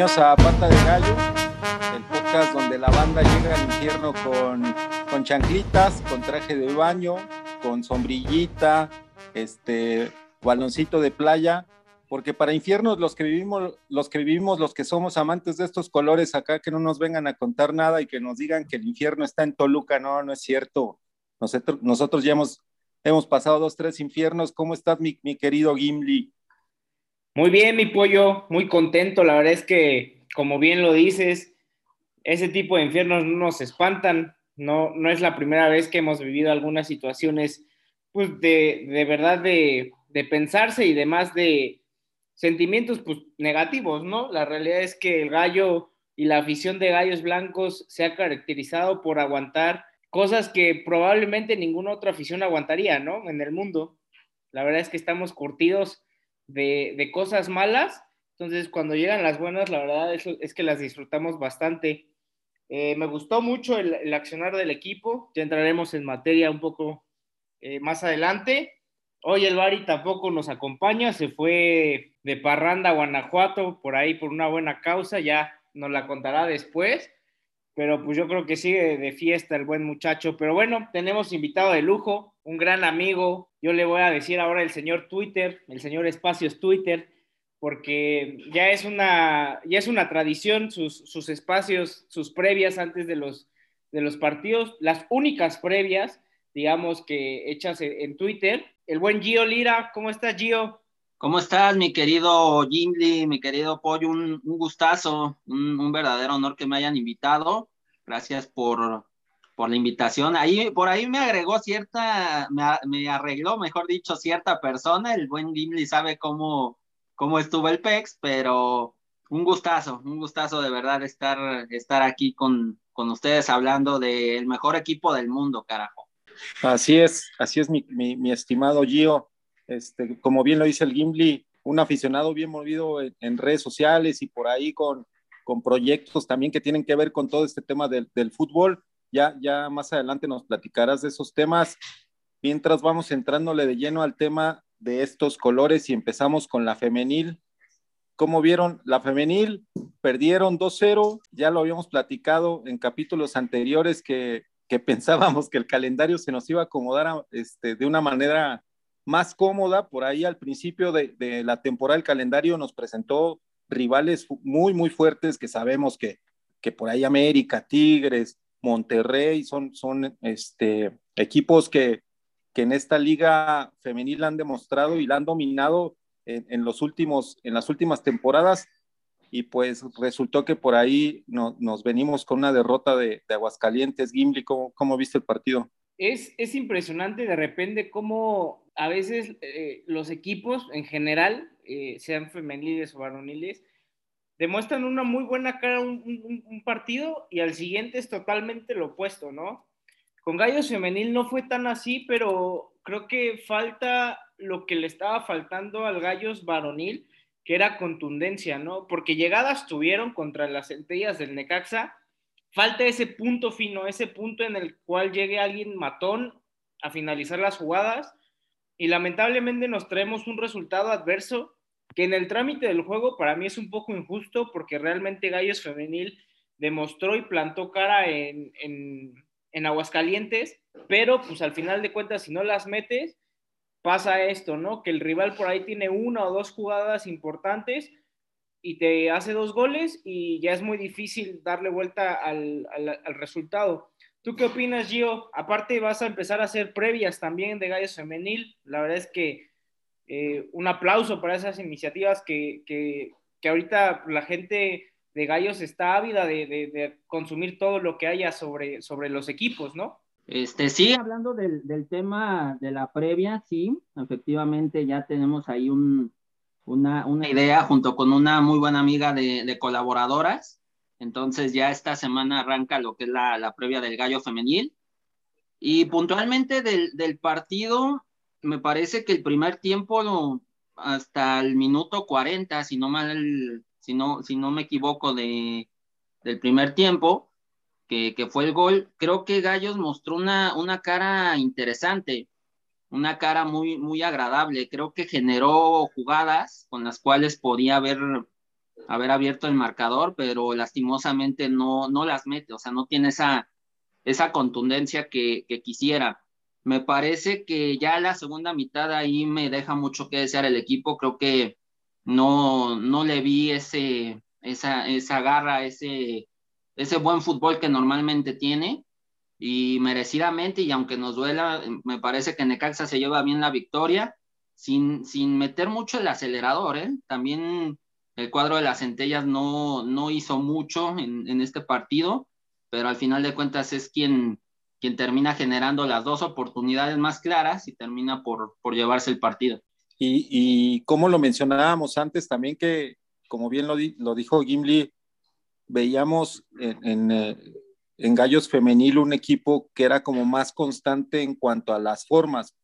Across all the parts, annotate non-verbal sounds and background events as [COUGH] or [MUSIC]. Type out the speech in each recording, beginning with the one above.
A Pata de Gallo, el podcast donde la banda llega al infierno con, con chanclitas, con traje de baño, con sombrillita, este baloncito de playa, porque para infiernos los que vivimos, los que vivimos, los que somos amantes de estos colores acá, que no nos vengan a contar nada y que nos digan que el infierno está en Toluca, no, no es cierto. Nosotros, nosotros ya hemos, hemos pasado dos, tres infiernos. ¿Cómo estás, mi, mi querido Gimli? Muy bien, mi pollo, muy contento. La verdad es que, como bien lo dices, ese tipo de infiernos no nos espantan. No, no es la primera vez que hemos vivido algunas situaciones, pues, de, de verdad de, de pensarse y demás de sentimientos, pues, negativos, ¿no? La realidad es que el gallo y la afición de gallos blancos se ha caracterizado por aguantar cosas que probablemente ninguna otra afición aguantaría, ¿no? En el mundo. La verdad es que estamos curtidos de, cosas malas. Entonces, cuando llegan las buenas, la verdad es, es que las disfrutamos bastante. Eh, me gustó mucho el, accionar del equipo. Ya entraremos en materia un poco eh, más adelante. Hoy el Bari tampoco nos acompaña. Se fue de Parranda Guanajuato por ahí por una buena causa. Ya nos la contará después. Pero pues yo creo que sigue de fiesta el buen muchacho. Pero bueno, tenemos invitado de lujo, un gran amigo, yo le voy a decir ahora el señor Twitter, el señor Espacios Twitter, porque ya es una, ya es una tradición sus, sus espacios, sus previas antes de los, de los partidos, las únicas previas, digamos, que hechas en, Twitter. El buen Gio Lira, ¿cómo estás, Gio? ¿Cómo estás, mi querido Jimly, mi querido Pollo? Un, gustazo, un, un, verdadero honor que me hayan invitado. Gracias por, por la invitación. Ahí, por ahí me agregó cierta, me, arregló, mejor dicho, cierta persona. El buen Gimli sabe cómo, cómo estuvo el PEX, pero un gustazo, un gustazo de verdad estar, estar aquí con, con ustedes hablando del mejor equipo del mundo, carajo. Así es, así es mi, mi, estimado Gio. Este, como bien lo dice el Gimli, un aficionado bien movido en, redes sociales y por ahí con, con proyectos también que tienen que ver con todo este tema del, del fútbol ya, ya más adelante nos platicarás de esos temas. Mientras vamos entrándole de lleno al tema de estos colores y empezamos con la femenil. ¿Cómo vieron? La femenil perdieron 2-0, ya lo habíamos platicado en capítulos anteriores que, que, [LAUGHS] pensábamos que el calendario se nos iba a acomodar este, de una manera más cómoda. Por ahí al principio de, de la temporada el calendario nos presentó rivales muy, muy fuertes que sabemos que, que por ahí América, Tigres, Monterrey, son, son este, equipos que, que en esta liga femenil han demostrado y la han dominado en, los últimos, en las últimas temporadas y pues resultó que por ahí nos venimos con una derrota de, Aguascalientes. Gimli, ¿cómo, ¿cómo, viste el partido? Es, es impresionante de repente cómo a veces eh, los equipos en general, eh, sean femeniles o varoniles, demuestran una muy buena cara un, partido y al siguiente es totalmente lo opuesto, ¿no? Con Gallos Femenil no fue tan así, pero creo que falta lo que le estaba faltando al Gallos Varonil, que era contundencia, ¿no? Porque llegadas tuvieron contra las centellas del Necaxa, falta ese punto fino, ese punto en el cual llegue alguien matón a finalizar las jugadas y lamentablemente nos traemos un resultado adverso que en el trámite del juego para mí es un poco injusto porque realmente Gallos Femenil demostró y plantó cara en, en, Aguascalientes, pero pues al final de cuentas si no las metes, pasa esto, ¿no? Que el rival por ahí tiene una o dos jugadas importantes y te hace dos goles y ya es muy difícil darle vuelta al, al, resultado. ¿Tú qué opinas, Gio? Aparte vas a empezar a hacer previas también de Gallos Femenil. La verdad es que eh, un aplauso para esas iniciativas que, que, que, ahorita la gente de Gallos está ávida de, de, consumir todo lo que haya sobre, sobre los equipos, ¿no? Este, sí, hablando del, del tema de la previa, sí, efectivamente ya tenemos ahí un, una, una, idea junto con una muy buena amiga de, de, colaboradoras. Entonces ya esta semana arranca lo que es la, la previa del gallo femenil. Y puntualmente del, del partido, me parece que el primer tiempo hasta el minuto 40, si no mal, si no, si no me equivoco de, del primer tiempo, que, que, fue el gol, creo que Gallos mostró una, una cara interesante, una cara muy, muy agradable. Creo que generó jugadas con las cuales podía haber haber abierto el marcador, pero lastimosamente no, no las mete, o sea, no tiene esa, esa contundencia que, que quisiera. Me parece que ya la segunda mitad ahí me deja mucho que desear el equipo, creo que no, no le vi ese, esa, esa garra, ese, ese buen fútbol que normalmente tiene y merecidamente, y aunque nos duela, me parece que Necaxa se lleva bien la victoria, sin, sin meter mucho el acelerador, ¿eh? También el cuadro de las centellas no, no hizo mucho en, en, este partido, pero al final de cuentas es quien, quien termina generando las dos oportunidades más claras y termina por, por llevarse el partido. Y, y como lo mencionábamos antes, también que, como bien lo, dijo Gimli, veíamos en, en, eh, en, Gallos Femenil un equipo que era como más constante en cuanto a las formas.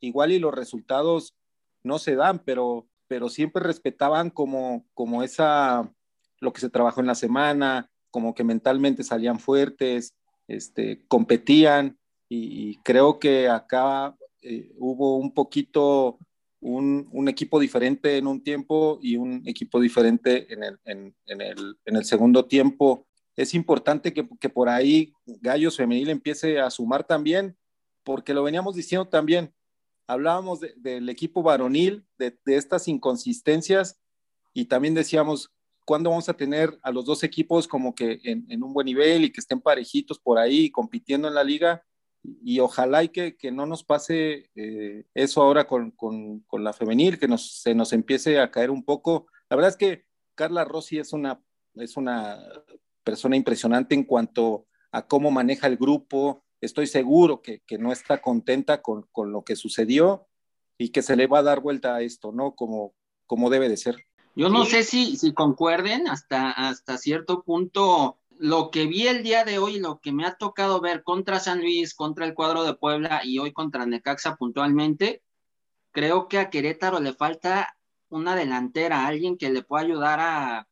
Igual y los resultados no se dan, pero, pero siempre respetaban como, como esa, lo que se trabajó en la semana, como que mentalmente salían fuertes, este, competían y, creo que acá eh, hubo un poquito un, equipo diferente en un tiempo y un equipo diferente en el, en, el, segundo tiempo. Es importante que, que, por ahí Gallos Femenil empiece a sumar también, porque lo veníamos diciendo también, hablábamos de, del equipo varonil, de, estas inconsistencias y también decíamos, ¿cuándo vamos a tener a los dos equipos como que en, en un buen nivel y que estén parejitos por ahí compitiendo en la liga? y ojalá y que, que no nos pase eh, eso ahora con, con, con, la femenil, que nos, se nos empiece a caer un poco. La verdad es que Carla Rossi es una, es una persona impresionante en cuanto a cómo maneja el grupo. Estoy seguro que, que no está contenta con, con, lo que sucedió y que se le va a dar vuelta a esto, ¿no? Como, como debe de ser. Yo no sé si, si concuerden hasta, hasta cierto punto lo que vi el día de hoy, lo que me ha tocado ver contra San Luis, contra el cuadro de Puebla y hoy contra Necaxa puntualmente, creo que a Querétaro le falta una delantera, alguien que le pueda ayudar a,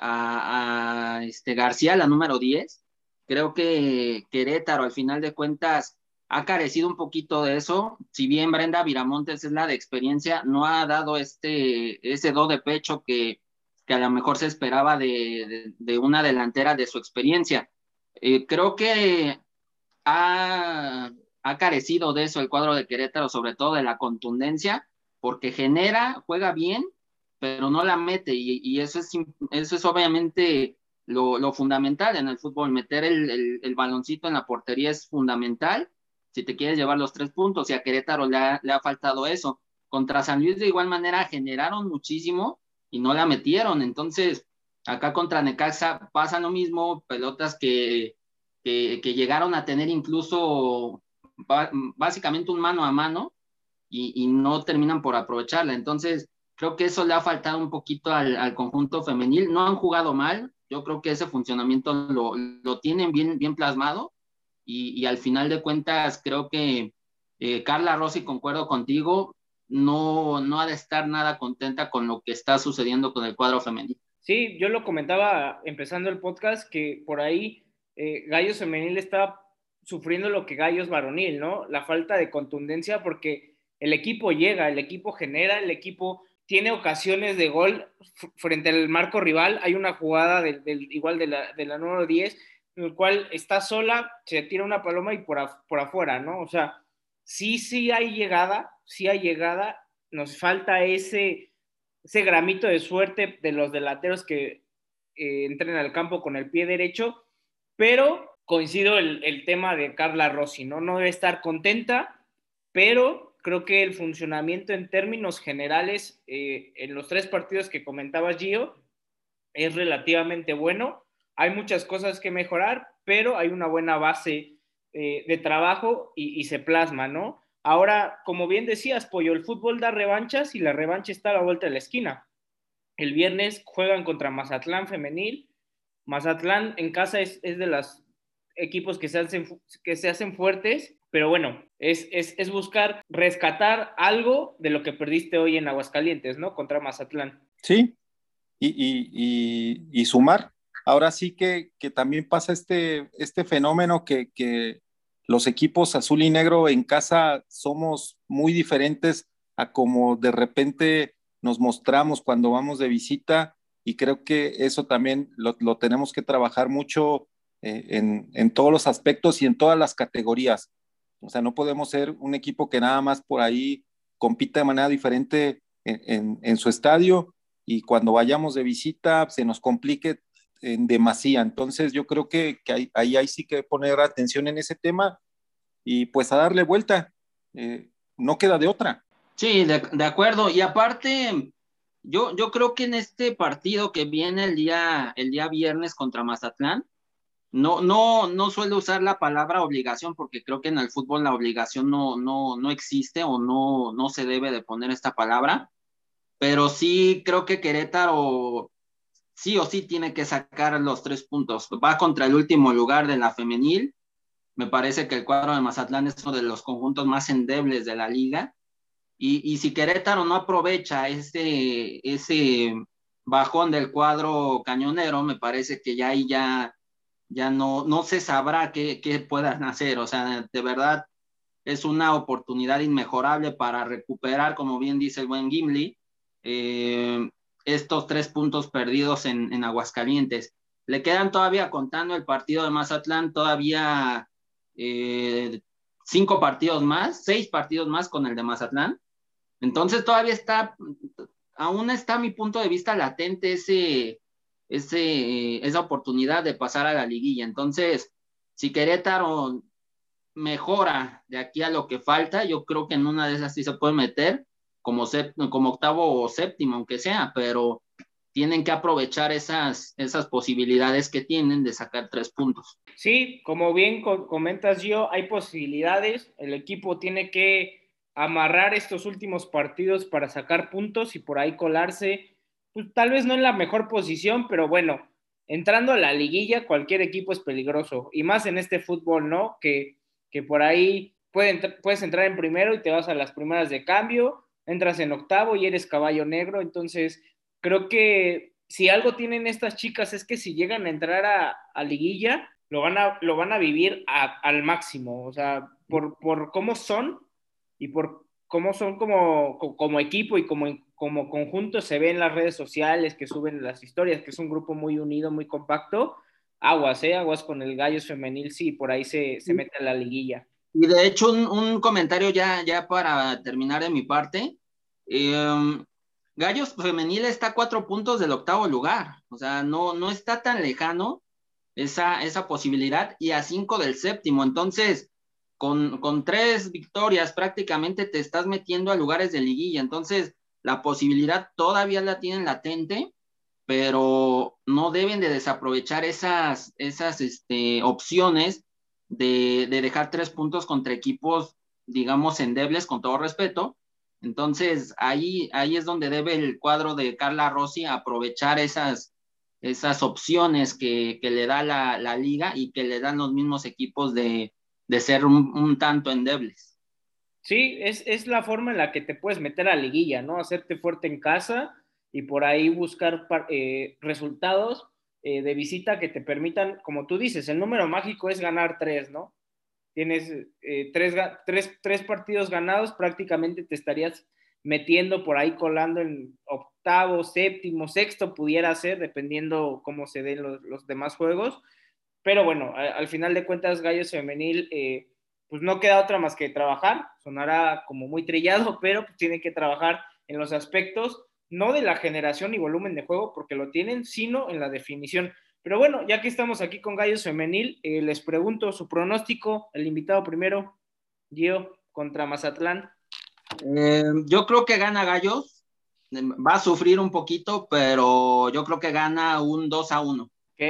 a, a este García, la número 10. Creo que Querétaro, al final de cuentas, ha carecido un poquito de eso. Si bien Brenda Viramontes es la de experiencia, no ha dado este, ese do de pecho que, que a lo mejor se esperaba de, de, una delantera de su experiencia. Eh, creo que ha, ha, carecido de eso el cuadro de Querétaro, sobre todo de la contundencia, porque genera, juega bien, pero no la mete, y, y eso, es, eso es obviamente lo, lo fundamental en el fútbol, meter el, el, baloncito en la portería es fundamental si te quieres llevar los tres puntos, y a Querétaro le ha, faltado eso. Contra San Luis de igual manera generaron muchísimo, y no la metieron. Entonces, acá contra Necaxa pasa lo mismo, pelotas que, que, llegaron a tener incluso básicamente un mano a mano y, y, no terminan por aprovecharla. Entonces, creo que eso le ha faltado un poquito al, al conjunto femenil. No han jugado mal, yo creo que ese funcionamiento lo, lo tienen bien, bien plasmado y, al final de cuentas creo que eh, Carla Rossi, concuerdo contigo, no, no ha de estar nada contenta con lo que está sucediendo con el cuadro femenil. Sí, yo lo comentaba empezando el podcast que por ahí eh, Gallos Femenil está sufriendo lo que Gallos Varonil, ¿no? La falta de contundencia porque el equipo llega, el equipo genera, el equipo tiene ocasiones de gol frente al marco rival. Hay una jugada del, del igual de la, de la número 10, en el cual está sola, se tira una paloma y por, por afuera, ¿no? O sea, sí, sí hay llegada, sí hay llegada, nos falta ese, ese gramito de suerte de los delanteros que eh, entren al campo con el pie derecho, pero coincido el, el, tema de Carla Rossi, ¿no? No debe estar contenta, pero creo que el funcionamiento en términos generales eh, en los tres partidos que comentaba Gio es relativamente bueno. Hay muchas cosas que mejorar, pero hay una buena base eh, de trabajo y, se plasma, ¿no? Ahora, como bien decías, Pollo, el fútbol da revanchas y la revancha está a la vuelta de la esquina. El viernes juegan contra Mazatlán femenil. Mazatlán en casa es, es de los equipos que se hacen, que se hacen fuertes, pero bueno, es, es, es, buscar rescatar algo de lo que perdiste hoy en Aguascalientes, ¿no? Contra Mazatlán. Sí, y, y, y, y sumar. Ahora sí que, que, también pasa este, este fenómeno que, que los equipos azul y negro en casa somos muy diferentes a como de repente nos mostramos cuando vamos de visita y creo que eso también lo, lo tenemos que trabajar mucho eh, en, en, todos los aspectos y en todas las categorías. O sea, no podemos ser un equipo que nada más por ahí compita de manera diferente en, en, en su estadio y cuando vayamos de visita se nos complique en demasía. Entonces yo creo que, que ahí, ahí, sí que poner atención en ese tema y pues a darle vuelta. Eh, no queda de otra. Sí, de, de, acuerdo. Y aparte, yo, yo creo que en este partido que viene el día, el día viernes contra Mazatlán, no, no, no suelo usar la palabra obligación porque creo que en el fútbol la obligación no, no, no existe o no, no se debe de poner esta palabra, pero sí creo que Querétaro sí o sí tiene que sacar los tres puntos. Va contra el último lugar de la femenil. Me parece que el cuadro de Mazatlán es uno de los conjuntos más endebles de la liga y, y, si Querétaro no aprovecha ese, ese bajón del cuadro cañonero, me parece que ya ahí ya, ya no, no se sabrá qué, qué puedan hacer. O sea, de verdad es una oportunidad inmejorable para recuperar, como bien dice el buen Gimli, eh, estos tres puntos perdidos en, en Aguascalientes. Le quedan todavía contando el partido de Mazatlán, todavía eh, cinco partidos más, seis partidos más con el de Mazatlán. Entonces todavía está, aún está mi punto de vista latente ese, ese, esa oportunidad de pasar a la liguilla. Entonces, si Querétaro mejora de aquí a lo que falta, yo creo que en una de esas sí se puede meter como, como octavo o séptimo, aunque sea, pero tienen que aprovechar esas, esas posibilidades que tienen de sacar tres puntos. Sí, como bien comentas yo, hay posibilidades, el equipo tiene que amarrar estos últimos partidos para sacar puntos y por ahí colarse, pues tal vez no en la mejor posición, pero bueno, entrando a la liguilla cualquier equipo es peligroso y más en este fútbol, ¿no? Que, que por ahí puede, puedes entrar en primero y te vas a las primeras de cambio, entras en octavo y eres caballo negro, entonces creo que si algo tienen estas chicas es que si llegan a entrar a, a liguilla, lo van a, lo van a vivir a, al máximo, o sea, por, por cómo son, y por cómo son como, como equipo y como, como conjunto se ve en las redes sociales que suben las historias, que es un grupo muy unido, muy compacto. Aguas, ¿eh? Aguas con el Gallos Femenil, sí, por ahí se, se mete a la liguilla. Y de hecho, un, un, comentario ya, ya para terminar de mi parte. Eh, Gallos Femenil está a cuatro puntos del octavo lugar, o sea, no, no está tan lejano esa, esa posibilidad y a cinco del séptimo. Entonces, con, con, tres victorias prácticamente te estás metiendo a lugares de liguilla, entonces la posibilidad todavía la tienen latente, pero no deben de desaprovechar esas, esas este, opciones de, de, dejar tres puntos contra equipos, digamos, endebles, con todo respeto. Entonces, ahí, ahí es donde debe el cuadro de Carla Rossi aprovechar esas, esas opciones que, le da la, liga y que le dan los mismos equipos de, ser un, un tanto endebles. Sí, es, es, la forma en la que te puedes meter a la liguilla, ¿no? Hacerte fuerte en casa y por ahí buscar eh, resultados eh, de visita que te permitan, como tú dices, el número mágico es ganar tres, ¿no? Tienes eh, tres, tres, tres partidos ganados, prácticamente te estarías metiendo por ahí colando en octavo, séptimo, sexto, pudiera ser, dependiendo cómo se den los, los demás juegos pero bueno, al final de cuentas, Gallos Femenil, eh, pues no queda otra más que trabajar. Sonará como muy trillado, [LAUGHS] pero pues tiene que trabajar en los aspectos, no de la generación y volumen de juego, porque lo tienen, sino en la definición. Pero bueno, ya que estamos aquí con Gallos Femenil, eh, les pregunto su pronóstico, el invitado primero, Gio, contra Mazatlán. Eh, yo creo que gana Gallos, va a sufrir un poquito, pero yo creo que gana un 2 a 1. Ok.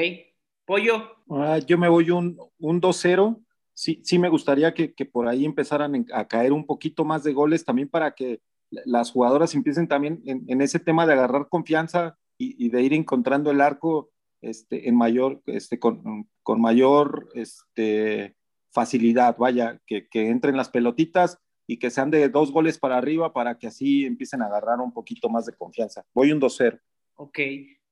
Pollo. Ah, yo me voy un, un 2-0. Sí, sí me gustaría que, que, por ahí empezaran a caer un poquito más de goles también para que las jugadoras empiecen también en, ese tema de agarrar confianza y, y, de ir encontrando el arco este, en mayor, este, con, con mayor este, facilidad, vaya, que, que entren las pelotitas y que sean de dos goles para arriba para que así empiecen a agarrar un poquito más de confianza. Voy un 2-0. Ok,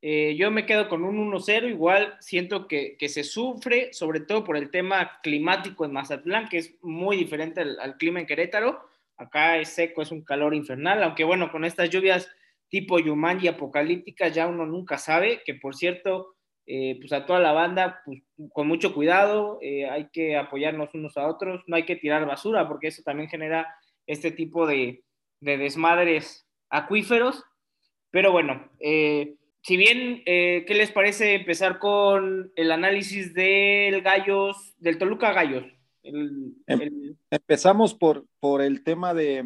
eh, yo me quedo con un 1-0, igual siento que, que, se sufre, sobre todo por el tema climático en Mazatlán, que es muy diferente al, al, clima en Querétaro. Acá es seco, es un calor infernal, aunque bueno, con estas lluvias tipo Yumanji apocalípticas, ya uno nunca sabe, que por cierto, eh, pues a toda la banda, pues con mucho cuidado, eh, hay que apoyarnos unos a otros, no hay que tirar basura, porque eso también genera este tipo de, de desmadres acuíferos. Pero bueno, eh, si bien, ¿qué les parece empezar con el análisis del Gallos, del Toluca Gallos? Em, empezamos por, por el tema de,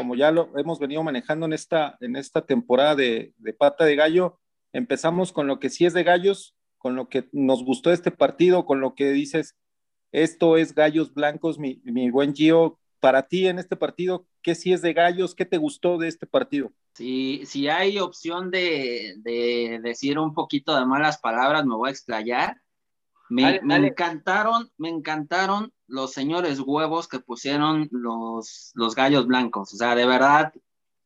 como ya lo hemos venido manejando en esta, en esta temporada de, pata de gallo, empezamos con lo que sí es de gallos, con lo que nos gustó este partido, con lo que dices, esto es gallos blancos, mi, buen Gio. Para ti en este partido, ¿qué sí es de gallos? ¿Qué te gustó de este partido? Si, si hay opción de, decir un poquito de malas palabras, me voy a explayar. Me, me encantaron, me encantaron los señores huevos que pusieron los, los gallos blancos. O sea, de verdad,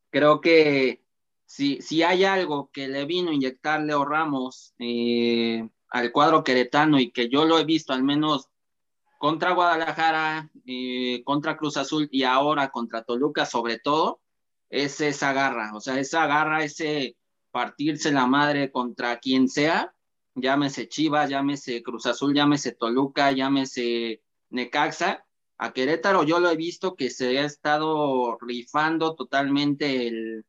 creo que si, si hay algo que le vino a inyectar Leo Ramos eh, al cuadro queretano y que yo lo he visto al menos contra Guadalajara, eh, contra Cruz Azul y ahora contra Toluca sobre todo, es esa garra. O sea, esa garra, ese partirse la madre contra quien sea, llámese Chivas, llámese Cruz Azul, llámese Toluca, llámese Necaxa, a Querétaro yo lo he visto que se ha estado rifando totalmente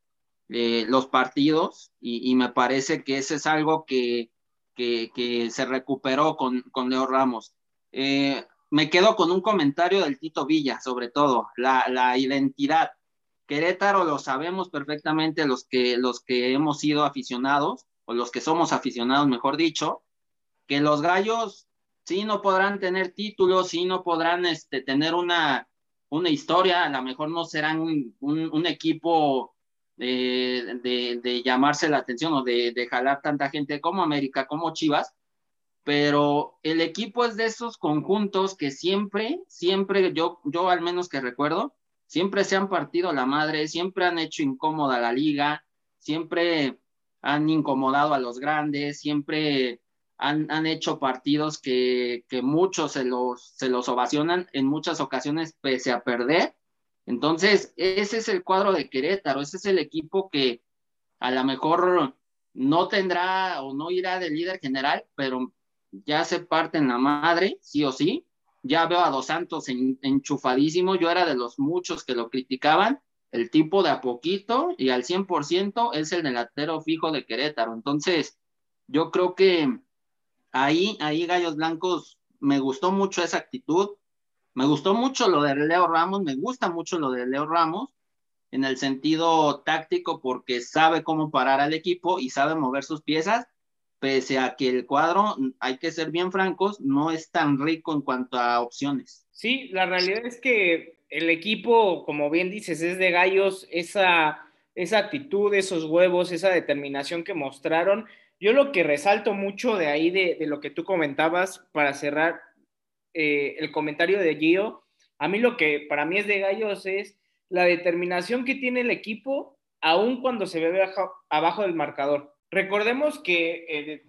eh, los partidos y, me parece que ese es algo que, que, se recuperó con, con Leo Ramos. Eh, me quedo con un comentario del Tito Villa, sobre todo, la, la, identidad. Querétaro lo sabemos perfectamente los que, los que hemos sido aficionados, o los que somos aficionados, mejor dicho, que los gallos sí no podrán tener títulos, sí no podrán este, tener una, una historia, a lo mejor no serán un, equipo de, de, llamarse la atención o de, de, jalar tanta gente como América, como Chivas, pero el equipo es de esos conjuntos que siempre, siempre, yo, yo al menos que recuerdo, siempre se han partido la madre, siempre han hecho incómoda la liga, siempre han incomodado a los grandes, siempre han, hecho partidos que, muchos se los, se los ovacionan en muchas ocasiones pese a perder. Entonces, ese es el cuadro de Querétaro, ese es el equipo que a lo mejor no tendrá o no irá de líder general, pero ya se parte en la madre, sí o sí. Ya veo a Dos Santos enchufadísimo, yo era de los muchos que lo criticaban, el tipo de a poquito y al 100% es el delantero fijo de Querétaro. Entonces, yo creo que ahí, ahí Gallos Blancos, me gustó mucho esa actitud, me gustó mucho lo de Leo Ramos, me gusta mucho lo de Leo Ramos en el sentido táctico porque sabe cómo parar al equipo y sabe mover sus piezas, pese a que el cuadro, hay que ser bien francos, no es tan rico en cuanto a opciones. Sí, la realidad es que el equipo, como bien dices, es de gallos, esa, esa actitud, esos huevos, esa determinación que mostraron yo lo que resalto mucho de ahí, de, lo que tú comentabas, para cerrar eh, el comentario de Gio, a mí lo que para mí es de gallos es la determinación que tiene el equipo, aun cuando se ve abajo, del marcador. Recordemos que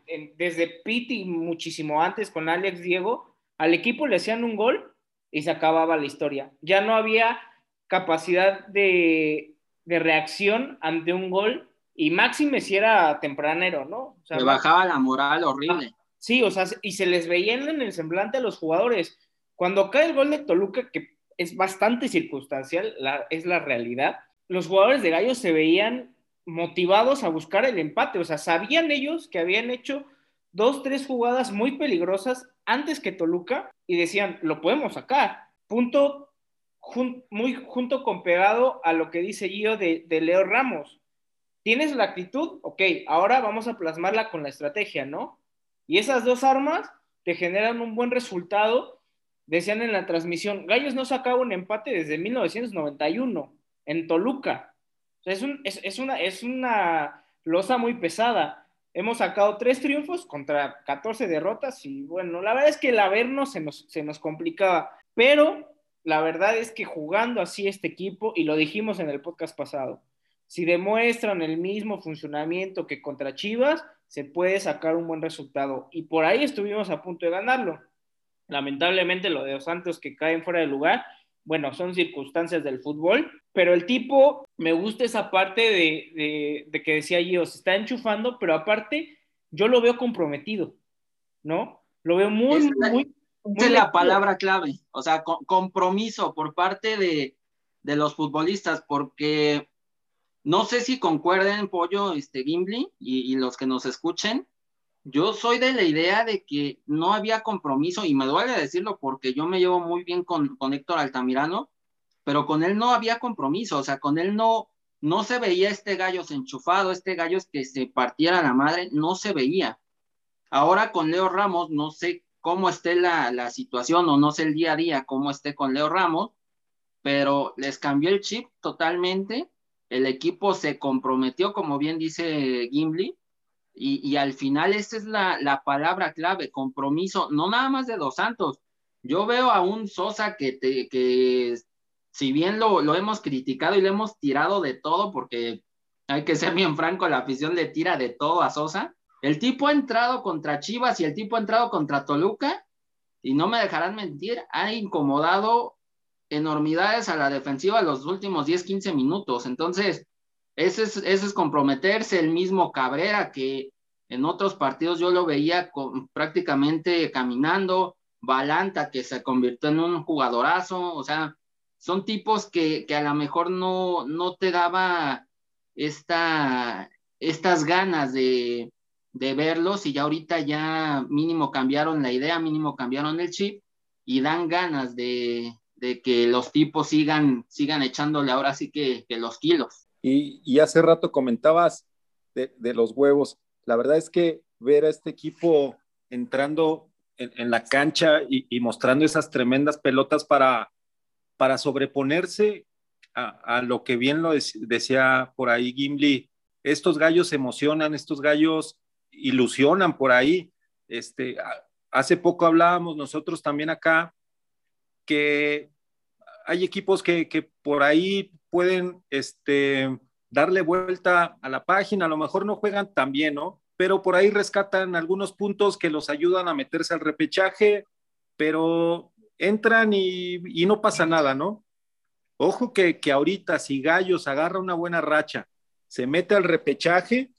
eh, desde y muchísimo antes con Alex Diego, al equipo le hacían un gol y se acababa la historia. Ya no había capacidad de, de reacción ante un gol y Máxime si era tempranero, ¿no? O sea, bajaba la moral horrible. Ah, sí, o sea, y se les veía en el semblante a los jugadores. Cuando cae el gol de Toluca, que es bastante circunstancial, es la realidad, los jugadores de Gallos se veían motivados a buscar el empate, o sea, sabían ellos que habían hecho dos, tres jugadas muy peligrosas antes que Toluca y decían, lo podemos sacar. Punto muy junto con pegado a lo que dice Gio de, Leo Ramos tienes la actitud, ok, ahora vamos a plasmarla con la estrategia, ¿no? Y esas dos armas te generan un buen resultado. Decían en la transmisión, Gallos no sacaba un empate desde 1991 en Toluca. es, una, es una losa muy pesada. Hemos sacado tres triunfos contra 14 derrotas y bueno, la verdad es que el habernos se nos, se nos complicaba, pero la verdad es que jugando así este equipo, y lo dijimos en el podcast pasado, si demuestran el mismo funcionamiento que contra Chivas, se puede sacar un buen resultado. Y por ahí estuvimos a punto de ganarlo. Lamentablemente lo de los Santos que caen fuera de lugar bueno, son circunstancias del fútbol, pero el tipo, me gusta esa parte de, que decía yo, se está enchufando, pero aparte, yo lo veo comprometido, ¿no? Lo veo muy, es la, muy... es la palabra clave, o sea, compromiso por parte de, los futbolistas, porque no sé si concuerden, Pollo, este, Gimli, y, y los que nos escuchen, yo soy de la idea de que no había compromiso, y me duele decirlo porque yo me llevo muy bien con, con Héctor Altamirano, pero con él no había compromiso, o sea, con él no, no se veía este gallo enchufado, este gallo que se partiera la madre, no se veía. Ahora con Leo Ramos, no sé cómo esté la, la situación o no sé el día a día cómo esté con Leo Ramos, pero les cambió el chip totalmente. El equipo se comprometió, como bien dice Gimli, y, al final esa es la, palabra clave, compromiso, no nada más de Dos Santos. Yo veo a un Sosa que, te, que si bien lo, lo hemos criticado y le hemos tirado de todo, porque hay que ser bien franco, la afición le tira de todo a Sosa. El tipo ha entrado contra Chivas y el tipo ha entrado contra Toluca, y no me dejarán mentir, ha incomodado enormidades a la defensiva los últimos 10, 15 minutos. Entonces, ese es, es comprometerse, el mismo Cabrera que en otros partidos yo lo veía prácticamente caminando, Balanta que se convirtió en un jugadorazo, o sea, son tipos que, a lo mejor no, no te daba esta, estas ganas de, de verlos y ya ahorita ya mínimo cambiaron la idea, mínimo cambiaron el chip y dan ganas de, de que los tipos sigan, sigan echándole ahora sí que, que los kilos. Y, hace rato comentabas de, los huevos. La verdad es que ver a este equipo entrando en, la cancha y, mostrando esas tremendas pelotas para, para sobreponerse a, lo que bien lo decía por ahí Gimli, estos gallos emocionan, estos gallos ilusionan por ahí. Este, hace poco hablábamos nosotros también acá que hay equipos que por ahí pueden este, darle vuelta a la página, a lo mejor no juegan tan bien, ¿no? Pero por ahí rescatan algunos puntos que los ayudan a meterse al repechaje, pero entran y, no pasa nada, ¿no? Ojo que, que, ahorita si Gallos agarra una buena racha, se mete al repechaje,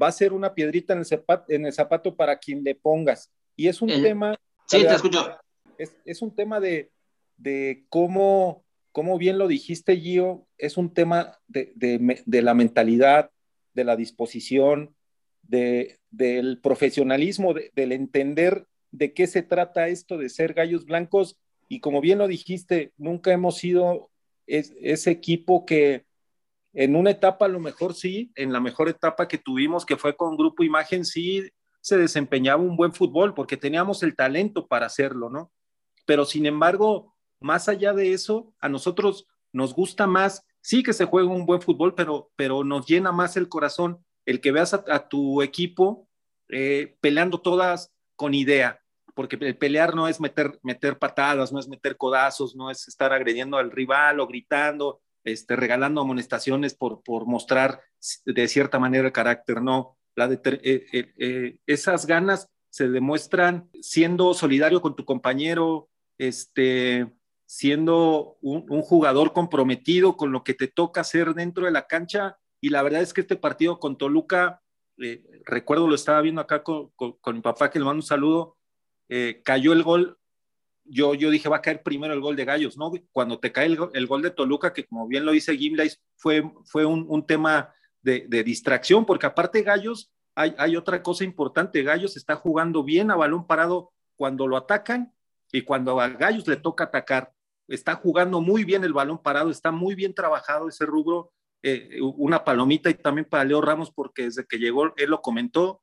va a ser una piedrita en el zapato, en el zapato para quien le pongas. Y es un tema... Sí, te escucho. Es, es un tema de, de cómo como bien lo dijiste, Gio, es un tema de, la mentalidad, de la disposición, del profesionalismo, del entender de qué se trata esto de ser gallos blancos. Y como bien lo dijiste, nunca hemos sido ese equipo que en una etapa a lo mejor sí, en la mejor etapa que tuvimos, que fue con Grupo Imagen, sí se desempeñaba un buen fútbol porque teníamos el talento para hacerlo, ¿no? Pero sin embargo, más allá de eso, a nosotros nos gusta más, sí que se juega un buen fútbol, pero, pero nos llena más el corazón el que veas a, tu equipo eh, peleando todas con idea, porque el pelear no es meter, meter patadas, no es meter codazos, no es estar agrediendo al rival o gritando, este, regalando amonestaciones por, por mostrar de cierta manera el carácter, no. La eh, eh, esas ganas se demuestran siendo solidario con tu compañero, este, siendo un, jugador comprometido con lo que te toca hacer dentro de la cancha. Y la verdad es que este partido con Toluca, eh, recuerdo lo estaba viendo acá con, mi papá, que le mando un saludo, eh, cayó el gol. Yo, yo dije, va a caer primero el gol de Gallos, ¿no? Cuando te cae el, gol de Toluca, que como bien lo dice Gimli, fue, fue un, tema de, distracción, porque aparte Gallos, hay, hay otra cosa importante, Gallos está jugando bien a balón parado cuando lo atacan y cuando a Gallos le toca atacar está jugando muy bien el balón parado, está muy bien trabajado ese rubro. Eh, una palomita y también para Leo Ramos, porque desde que llegó, él lo comentó,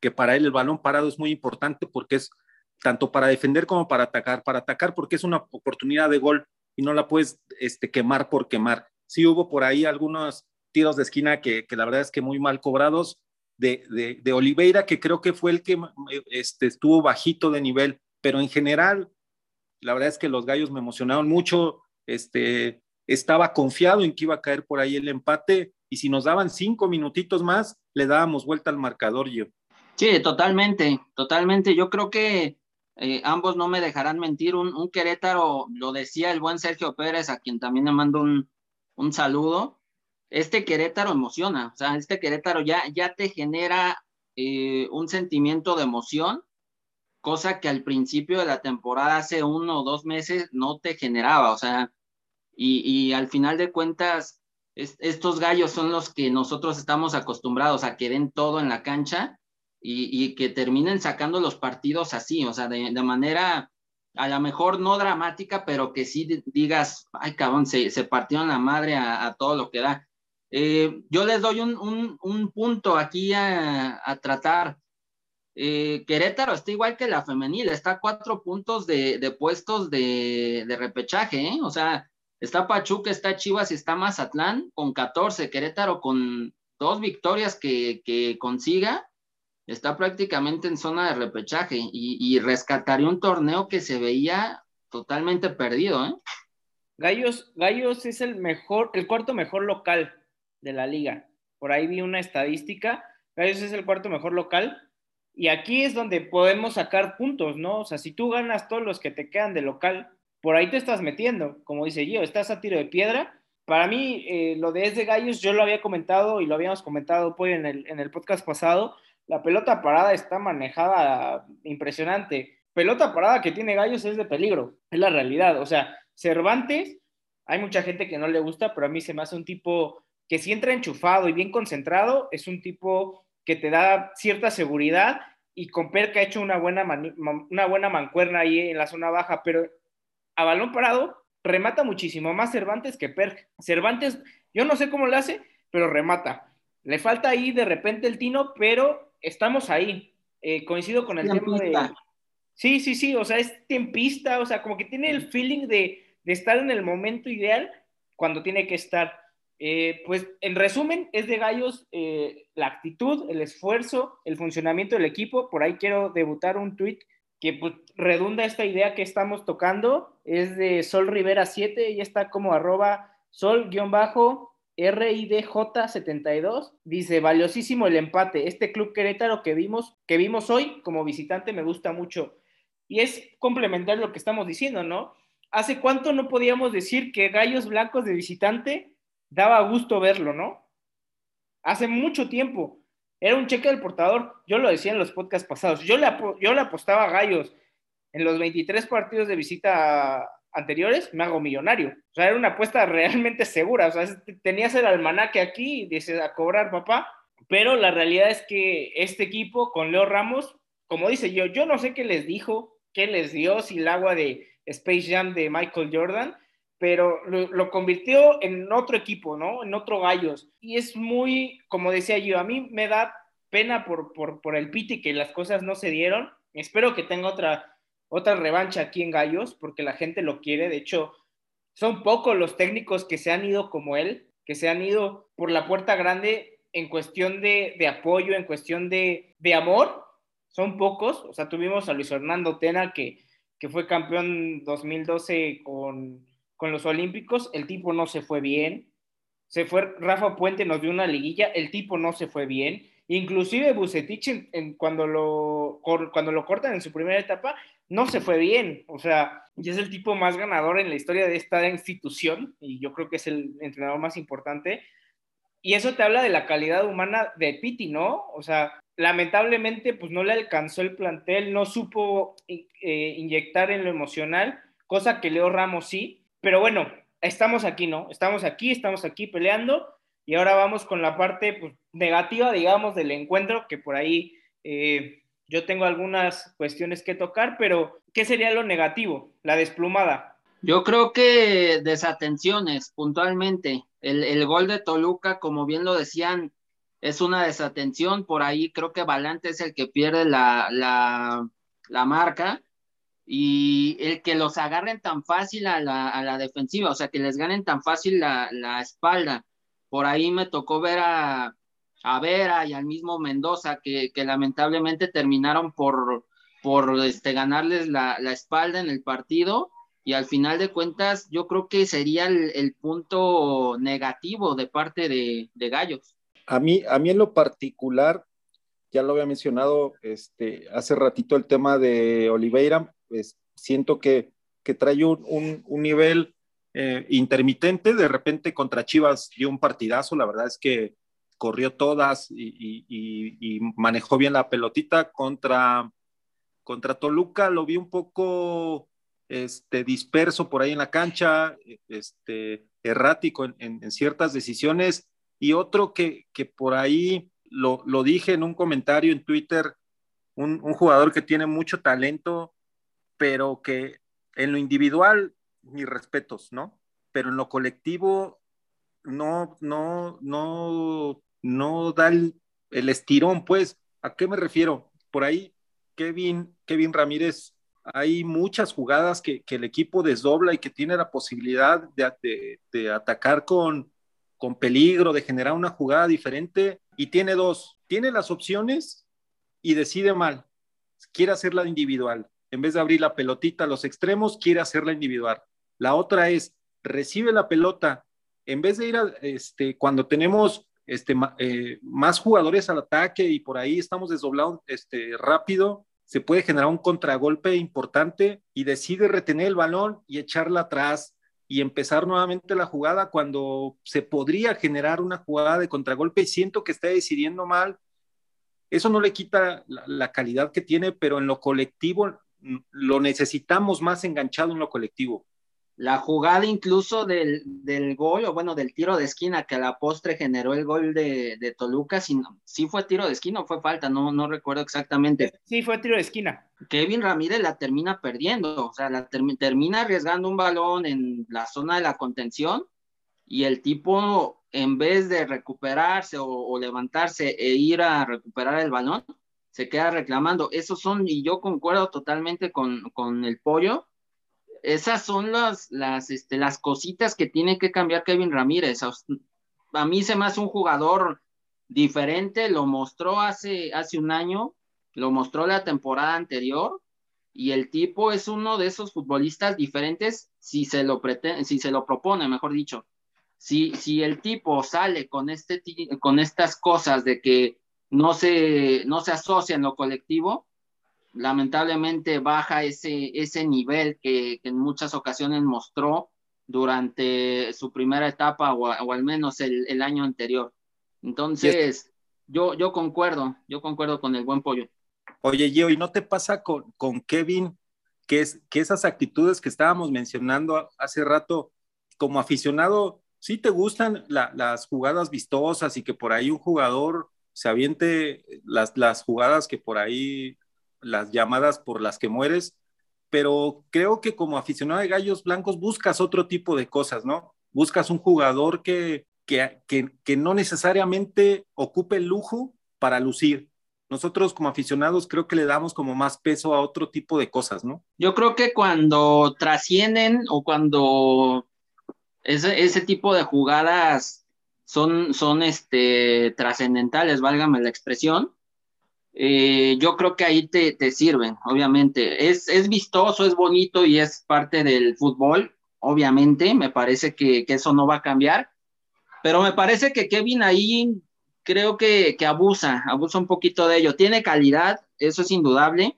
que para él el balón parado es muy importante porque es tanto para defender como para atacar. Para atacar porque es una oportunidad de gol y no la puedes este, quemar por quemar. Sí hubo por ahí algunos tiros de esquina que, la verdad es que muy mal cobrados de, de, de, Oliveira, que creo que fue el que este, estuvo bajito de nivel, pero en general la verdad es que los gallos me emocionaron mucho. Este, estaba confiado en que iba a caer por ahí el empate y si nos daban cinco minutitos más, le dábamos vuelta al marcador yo. Sí, totalmente, totalmente. Yo creo que eh, ambos no me dejarán mentir, un, Querétaro, lo decía el buen Sergio Pérez, a quien también le mando un, un saludo, este Querétaro emociona, o sea, este Querétaro ya, ya te genera eh, un sentimiento de emoción, cosa que al principio de la temporada, hace uno o dos meses, no te generaba, o sea, y, y al final de cuentas, estos gallos son los que nosotros estamos acostumbrados a que den todo en la cancha y, que terminen sacando los partidos así, o sea, de, manera a lo mejor no dramática, pero que sí digas, ay cabrón, se, se partieron la madre a, todo lo que da. Eh, yo les doy un, un, punto aquí a, a tratar. Eh, Querétaro está igual que la femenil, está a cuatro puntos de, puestos de, repechaje, ¿eh? o sea, está Pachuca, está Chivas y está Mazatlán con 14, Querétaro con dos victorias que, que consiga, está prácticamente en zona de repechaje y, rescataría un torneo que se veía totalmente perdido. ¿eh? Gallos, Gallos es el mejor, el cuarto mejor local de la liga. Por ahí vi una estadística. Gallos es el cuarto mejor local. Y aquí es donde podemos sacar puntos, ¿no? O sea, si tú ganas todos los que te quedan de local, por ahí te estás metiendo. Como dice yo, estás a tiro de piedra. Para mí, eh, lo de es de Gallos, yo lo había comentado y lo habíamos comentado pues, en, el, en el podcast pasado la pelota parada está manejada impresionante. Pelota parada que tiene Gallos es de peligro, es la realidad. O sea, Cervantes, hay mucha gente que no le gusta, pero a mí se me hace un tipo que si entra enchufado y bien concentrado, es un tipo que te da cierta seguridad y con Perca ha hecho una buena, una buena mancuerna ahí en la zona baja, pero a balón parado remata muchísimo más Cervantes que Perca. Cervantes, yo no sé cómo lo hace, pero remata. Le falta ahí de repente el tino, pero estamos ahí. Eh, coincido con el tema de. Sí, sí, sí, o sea, es tiempista, o sea, como que tiene el feeling de, estar en el momento ideal cuando tiene que estar. Eh, pues en resumen, es de Gallos eh, la actitud, el esfuerzo, el funcionamiento del equipo. Por ahí quiero debutar un tweet que pues, redunda esta idea que estamos tocando. Es de Sol Rivera 7 y está como arroba sol-bajo RIDJ72 dice, valiosísimo el empate. Este club Querétaro que vimos, que vimos hoy como visitante me gusta mucho. Y es complementar lo que estamos diciendo, ¿no? ¿Hace cuánto no podíamos decir que Gallos Blancos de visitante daba gusto verlo, ¿no? Hace mucho tiempo. Era un cheque del portador. Yo lo decía en los podcasts pasados. Yo le, apostaba a Gallos en los 23 partidos de visita anteriores, me hago millonario. O sea, era una apuesta realmente segura. O sea, tenías el almanaque aquí y dices a cobrar, papá. Pero la realidad es que este equipo con Leo Ramos, como dice yo, yo no sé qué les dijo, qué les dio, si el agua de Space Jam de Michael Jordan, pero lo, convirtió en otro equipo, ¿no? En otro gallos. Y es muy, como decía yo, a mí me da pena por, por, por el Piti que las cosas no se dieron. Espero que tenga otra otra revancha aquí en Gallos, porque la gente lo quiere. De hecho, son pocos los técnicos que se han ido como él, que se han ido por la puerta grande en cuestión de, apoyo, en cuestión de, amor. Son pocos. O sea, tuvimos a Luis Fernando Tena, que, que fue campeón 2012 con, con los Olímpicos. El tipo no se fue bien. Se fue Rafa Puente, nos dio una liguilla. El tipo no se fue bien. Inclusive Bucetich, en, cuando, lo, cuando lo cortan en su primera etapa, no se fue bien. O sea, y es el tipo más ganador en la historia de esta institución y yo creo que es el entrenador más importante. Y eso te habla de la calidad humana de Piti, ¿no? O sea, lamentablemente pues no le alcanzó el plantel, no supo eh, inyectar en lo emocional, cosa que Leo Ramos sí. Pero bueno, estamos aquí, ¿no? Estamos aquí, estamos aquí peleando y ahora vamos con la parte pues, negativa, digamos, del encuentro, que por ahí... Eh, yo tengo algunas cuestiones que tocar, pero ¿qué sería lo negativo? La desplumada. Yo creo que desatenciones, puntualmente. El, gol de Toluca, como bien lo decían, es una desatención. Por ahí creo que Valante es el que pierde la, la, marca. Y el que los agarren tan fácil a la, a la defensiva, o sea, que les ganen tan fácil la, la espalda. Por ahí me tocó ver a, a Vera y al mismo Mendoza, que, lamentablemente terminaron por, por este, ganarles la, espalda en el partido. Y al final de cuentas, yo creo que sería el, punto negativo de parte de, Gallos. A mí, a mí en lo particular, ya lo había mencionado este, hace ratito el tema de Oliveira, pues, siento que, que trae un, un, nivel eh, intermitente, de repente contra Chivas dio un partidazo, la verdad es que corrió todas y, y, y manejó bien la pelotita contra, contra Toluca, lo vi un poco este, disperso por ahí en la cancha, este, errático en, en, ciertas decisiones, y otro que, que por ahí lo, lo, dije en un comentario en Twitter, un, un, jugador que tiene mucho talento, pero que en lo individual, mis respetos, ¿no? Pero en lo colectivo no, no, no, no da el, el estirón, pues. ¿A qué me refiero? Por ahí, Kevin, Kevin Ramírez hay muchas jugadas que, que, el equipo desdobla y que tiene la posibilidad de, de, de, atacar con, con peligro, de generar una jugada diferente. Y tiene dos, tiene las opciones y decide mal. Quiere hacerla individual. En vez de abrir la pelotita a los extremos, quiere hacerla individual. La otra es, recibe la pelota. En vez de ir a, este, cuando tenemos este, eh, más jugadores al ataque y por ahí estamos desdoblados este, rápido, se puede generar un contragolpe importante y decide retener el balón y echarla atrás y empezar nuevamente la jugada cuando se podría generar una jugada de contragolpe y siento que está decidiendo mal. Eso no le quita la, la calidad que tiene, pero en lo colectivo lo necesitamos más enganchado en lo colectivo la jugada incluso del, del, gol, o bueno, del tiro de esquina que a la postre generó el gol de, de Toluca, si, si, fue tiro de esquina o fue falta, no, no recuerdo exactamente. Sí, fue tiro de esquina. Kevin Ramírez la termina perdiendo, o sea, la termina arriesgando un balón en la zona de la contención y el tipo, en vez de recuperarse o, o levantarse e ir a recuperar el balón, se queda reclamando. Esos son, y yo concuerdo totalmente con, con el pollo, esas son las, las, este, las cositas que tiene que cambiar Kevin Ramírez. A, mí se me hace un jugador diferente, lo mostró hace, hace un año, lo mostró la temporada anterior, y el tipo es uno de esos futbolistas diferentes si se lo, pretende, si se lo propone, mejor dicho. Si, si el tipo sale con, este, con estas cosas de que no se, no se asocia en lo colectivo, lamentablemente baja ese, ese nivel que, en muchas ocasiones mostró durante su primera etapa o, al menos el, año anterior. Entonces, yo, yo concuerdo, yo concuerdo con el buen pollo. Oye, Gio, ¿y no te pasa con, con Kevin que, es, que esas actitudes que estábamos mencionando hace rato, como aficionado, sí te gustan las jugadas vistosas y que por ahí un jugador se aviente las, las jugadas que por ahí las llamadas por las que mueres, pero creo que como aficionado de gallos blancos buscas otro tipo de cosas, ¿no? Buscas un jugador que, que, que, no necesariamente ocupe el lujo para lucir. Nosotros como aficionados creo que le damos como más peso a otro tipo de cosas, ¿no? Yo creo que cuando trascienden o cuando ese, ese tipo de jugadas son, son este, trascendentales, válgame la expresión, eh, yo creo que ahí te, te sirven, obviamente. Es, es, vistoso, es bonito y es parte del fútbol, obviamente. Me parece que, que, eso no va a cambiar, pero me parece que Kevin ahí creo que, que, abusa, abusa un poquito de ello. Tiene calidad, eso es indudable.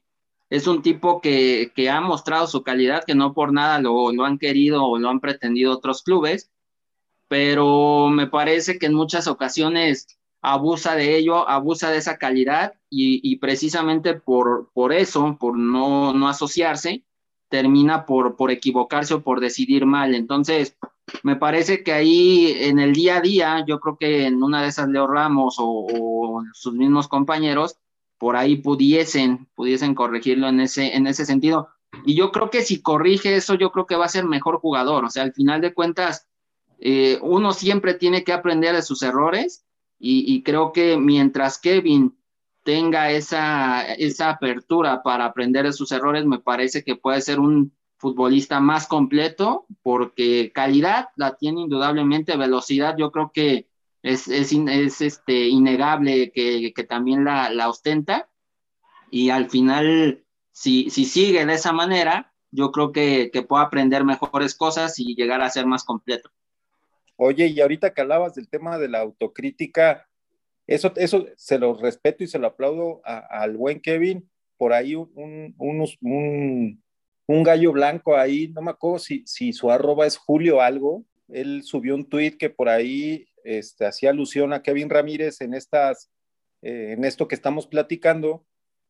Es un tipo que, que ha mostrado su calidad, que no por nada lo, lo han querido o lo han pretendido otros clubes, pero me parece que en muchas ocasiones abusa de ello, abusa de esa calidad y, precisamente por, por eso, por no, no asociarse, termina por, por equivocarse o por decidir mal. Entonces, me parece que ahí en el día a día, yo creo que en una de esas Leo Ramos o, sus mismos compañeros, por ahí pudiesen, pudiesen corregirlo en ese, en ese sentido. Y yo creo que si corrige eso, yo creo que va a ser mejor jugador. O sea, al final de cuentas, eh, uno siempre tiene que aprender de sus errores y, creo que mientras Kevin tenga esa, esa apertura para aprender de sus errores, me parece que puede ser un futbolista más completo, porque calidad la tiene indudablemente, velocidad yo creo que es, es, es este, innegable que, que también la, ostenta, y al final, si, si sigue de esa manera, yo creo que, que puede aprender mejores cosas y llegar a ser más completo. Oye, y ahorita que hablabas del tema de la autocrítica, eso, eso se lo respeto y se lo aplaudo al buen Kevin. Por ahí un, un, gallo blanco ahí, no me acuerdo si, si su arroba es Julio algo. Él subió un tweet que por ahí este, hacía alusión a Kevin Ramírez en, estas, eh, en esto que estamos platicando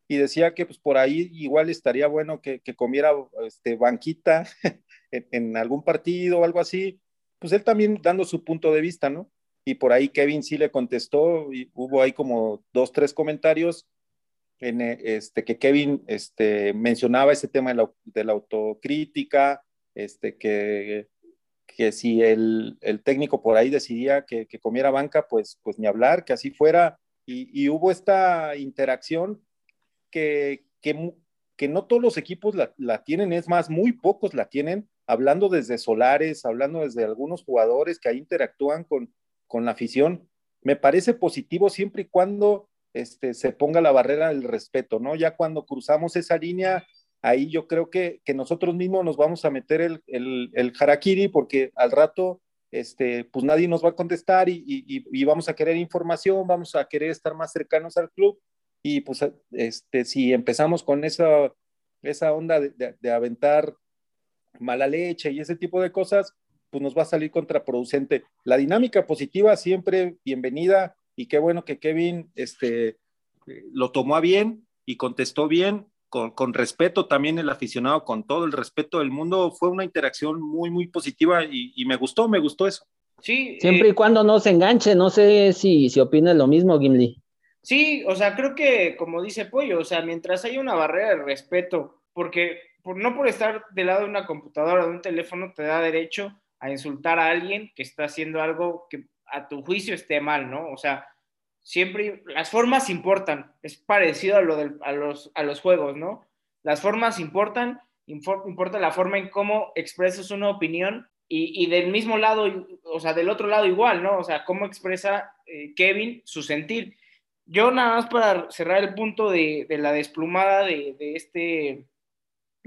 y decía que pues por ahí igual estaría bueno que, comiera este, banquita [LAUGHS] en, algún partido o algo así, pues él también dando su punto de vista, ¿no? Y por ahí Kevin sí le contestó y hubo ahí como dos, tres comentarios en este, que Kevin este, mencionaba ese tema de la, de la autocrítica, este, que, que si el, el, técnico por ahí decidía que, que, comiera banca, pues, pues ni hablar, que así fuera. Y, y hubo esta interacción que, que, que, no todos los equipos la, la, tienen, es más, muy pocos la tienen, hablando desde Solares, hablando desde algunos jugadores que ahí interactúan con, con la afición. Me parece positivo siempre y cuando este, se ponga la barrera del respeto, ¿no? Ya cuando cruzamos esa línea, ahí yo creo que, que nosotros mismos nos vamos a meter el, el, el harakiri porque al rato este, pues nadie nos va a contestar y, y, y, vamos a querer información, vamos a querer estar más cercanos al club y pues este, si empezamos con esa, esa onda de, de, aventar mala leche y ese tipo de cosas, pues nos va a salir contraproducente. La dinámica positiva siempre bienvenida y qué bueno que Kevin este, lo tomó a bien y contestó bien, con, con, respeto también el aficionado, con todo el respeto del mundo. Fue una interacción muy, muy positiva y, y me gustó, me gustó eso. Sí. Siempre eh, y cuando no se enganche, no sé si, si opinas lo mismo, Gimli. Sí, o sea, creo que como dice Pollo, o sea, mientras hay una barrera de respeto, porque no por estar del lado de una computadora o de un teléfono te da derecho a insultar a alguien que está haciendo algo que a tu juicio esté mal, ¿no? O sea, siempre las formas importan, es parecido a, lo del, a, los, a los juegos, ¿no? Las formas importan, importa la forma en cómo expresas una opinión y, del mismo lado, o sea, del otro lado igual, ¿no? O sea, cómo expresa eh, Kevin su sentir. Yo nada más para cerrar el punto de, de la desplumada de, de, este,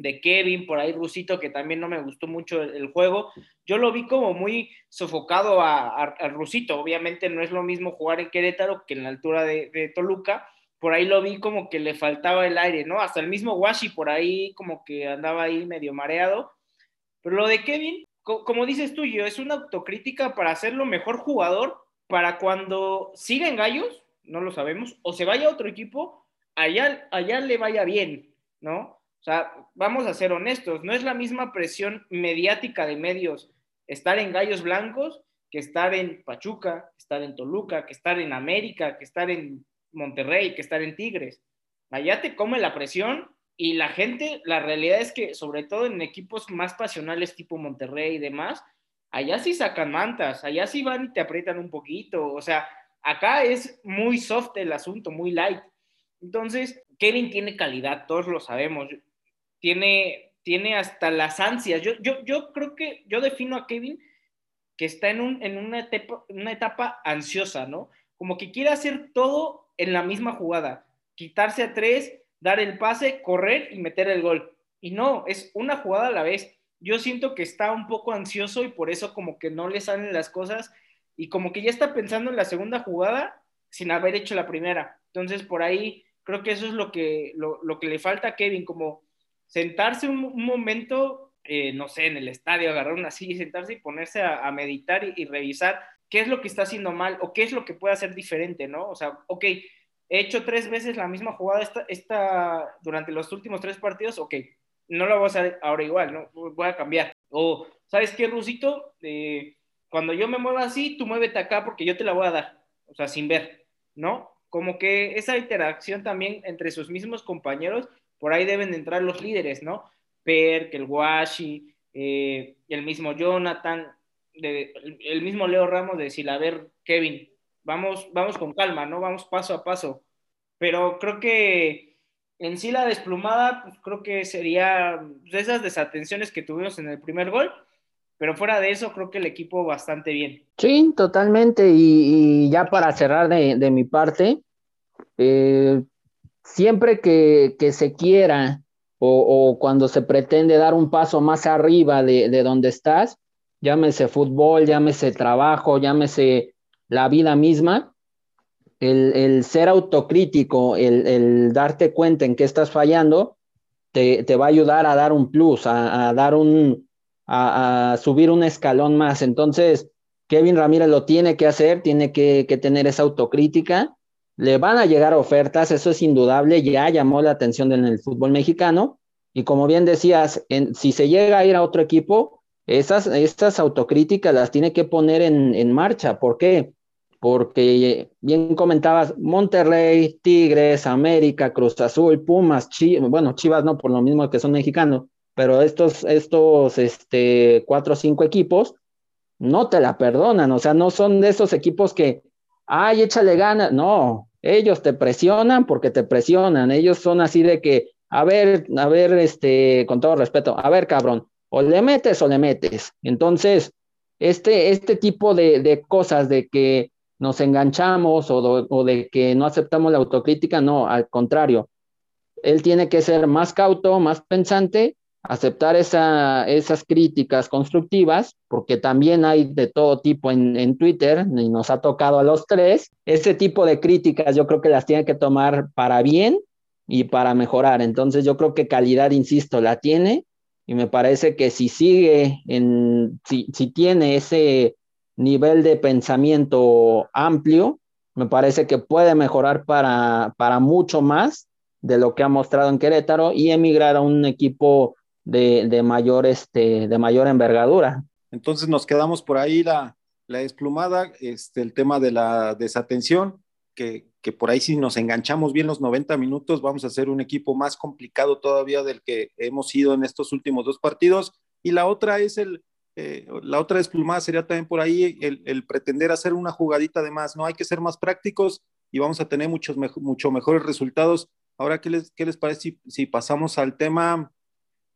de Kevin, por ahí Rusito, que también no me gustó mucho el, juego, yo lo vi como muy sofocado a, Rusito. Obviamente no es lo mismo jugar en Querétaro que en la altura de, Toluca. Por ahí lo vi como que le faltaba el aire, ¿no? Hasta el mismo Washi por ahí como que andaba ahí medio mareado. Pero lo de Kevin, co como dices tú, yo, es una autocrítica para hacerlo mejor jugador, para cuando siga en Gallos, no lo sabemos, o se vaya a otro equipo, allá, allá le vaya bien, ¿no? O sea, vamos a ser honestos, no es la misma presión mediática de medios estar en Gallos Blancos que estar en Pachuca, estar en Toluca, que estar en América, que estar en Monterrey, que estar en Tigres. Allá te come la presión y la gente, la realidad es que sobre todo en equipos más pasionales tipo Monterrey y demás, allá sí sacan mantas, allá sí van y te aprietan un poquito, o sea, Acá es muy soft el asunto, muy light. Entonces, Kevin tiene calidad, todos lo sabemos. Tiene, tiene hasta las ansias. Yo, yo, yo creo que yo defino a Kevin que está en, un, en una, etapa, una etapa ansiosa, ¿no? Como que quiere hacer todo en la misma jugada. Quitarse a tres, dar el pase, correr y meter el gol. Y no, es una jugada a la vez. Yo siento que está un poco ansioso y por eso como que no le salen las cosas y como que ya está pensando en la segunda jugada sin haber hecho la primera. Entonces, por ahí creo que eso es lo que, lo, lo que le falta a Kevin, como sentarse un, un momento, eh, no sé, en el estadio, agarrar una silla y sentarse y ponerse a, a meditar y, y, revisar qué es lo que está haciendo mal o qué es lo que puede hacer diferente, ¿no? O sea, ok, he hecho tres veces la misma jugada esta, esta, durante los últimos tres partidos, ok, no la voy a hacer ahora igual, ¿no? Voy a cambiar. O, ¿sabes qué, Rusito? Eh, cuando yo me mueva así, tú muévete acá porque yo te la voy a dar, o sea, sin ver, ¿no? Como que esa interacción también entre sus mismos compañeros, por ahí deben entrar los líderes, ¿no? Per, el Washi, eh, el mismo Jonathan, de, el mismo Leo Ramos de decir, a ver, Kevin, vamos, vamos con calma, ¿no? Vamos paso a paso. Pero creo que en sí la desplumada, pues creo que sería de esas desatenciones que tuvimos en el primer gol, pero fuera de eso, creo que el equipo bastante bien. Sí, totalmente. Y, y ya para cerrar de, de mi parte, eh, siempre que, se quiera o, cuando se pretende dar un paso más arriba de, de donde estás, llámese fútbol, llámese trabajo, llámese la vida misma, el, ser autocrítico, el, darte cuenta en qué estás fallando, te, va a ayudar a dar un plus, a, dar un, a, subir un escalón más. Entonces, Kevin Ramírez lo tiene que hacer, tiene que, tener esa autocrítica. Le van a llegar ofertas, eso es indudable, ya llamó la atención en el fútbol mexicano. Y como bien decías, si se llega a ir a otro equipo, esas, estas autocríticas las tiene que poner en, en marcha. ¿Por qué? porque bien comentabas, Monterrey, Tigres, América, Cruz Azul, Pumas, Chivas, bueno, Chivas no, por lo mismo que son mexicanos, pero estos, estos este, cuatro o cinco equipos no te la perdonan, o sea, no son de esos equipos que, ay, échale ganas, no, ellos te presionan porque te presionan, ellos son así de que, a ver, a ver, este, con todo respeto, a ver, cabrón, o le metes o le metes. Entonces, este, este tipo de, de cosas de que nos enganchamos o, de que no aceptamos la autocrítica, no, al contrario. Él tiene que ser más cauto, más pensante, aceptar esa, esas críticas constructivas, porque también hay de todo tipo en, en, Twitter, y nos ha tocado a los tres. Ese tipo de críticas yo creo que las tiene que tomar para bien y para mejorar. Entonces yo creo que calidad, insisto, la tiene y me parece que si sigue en, si, si tiene ese, nivel de pensamiento amplio, me parece que puede mejorar para, para mucho más de lo que ha mostrado en Querétaro y emigrar a un equipo de, mayor, este, de mayor envergadura. Entonces nos quedamos por ahí la, la desplumada, este, el tema de la desatención, que, que, por ahí si nos enganchamos bien los 90 minutos, vamos a ser un equipo más complicado todavía del que hemos sido en estos últimos dos partidos. Y la otra es el, eh, la otra desplumada sería también por ahí el, pretender hacer una jugadita de más, ¿no? Hay que ser más prácticos y vamos a tener muchos mucho mejores resultados. Ahora, ¿qué les, qué les parece si, pasamos al tema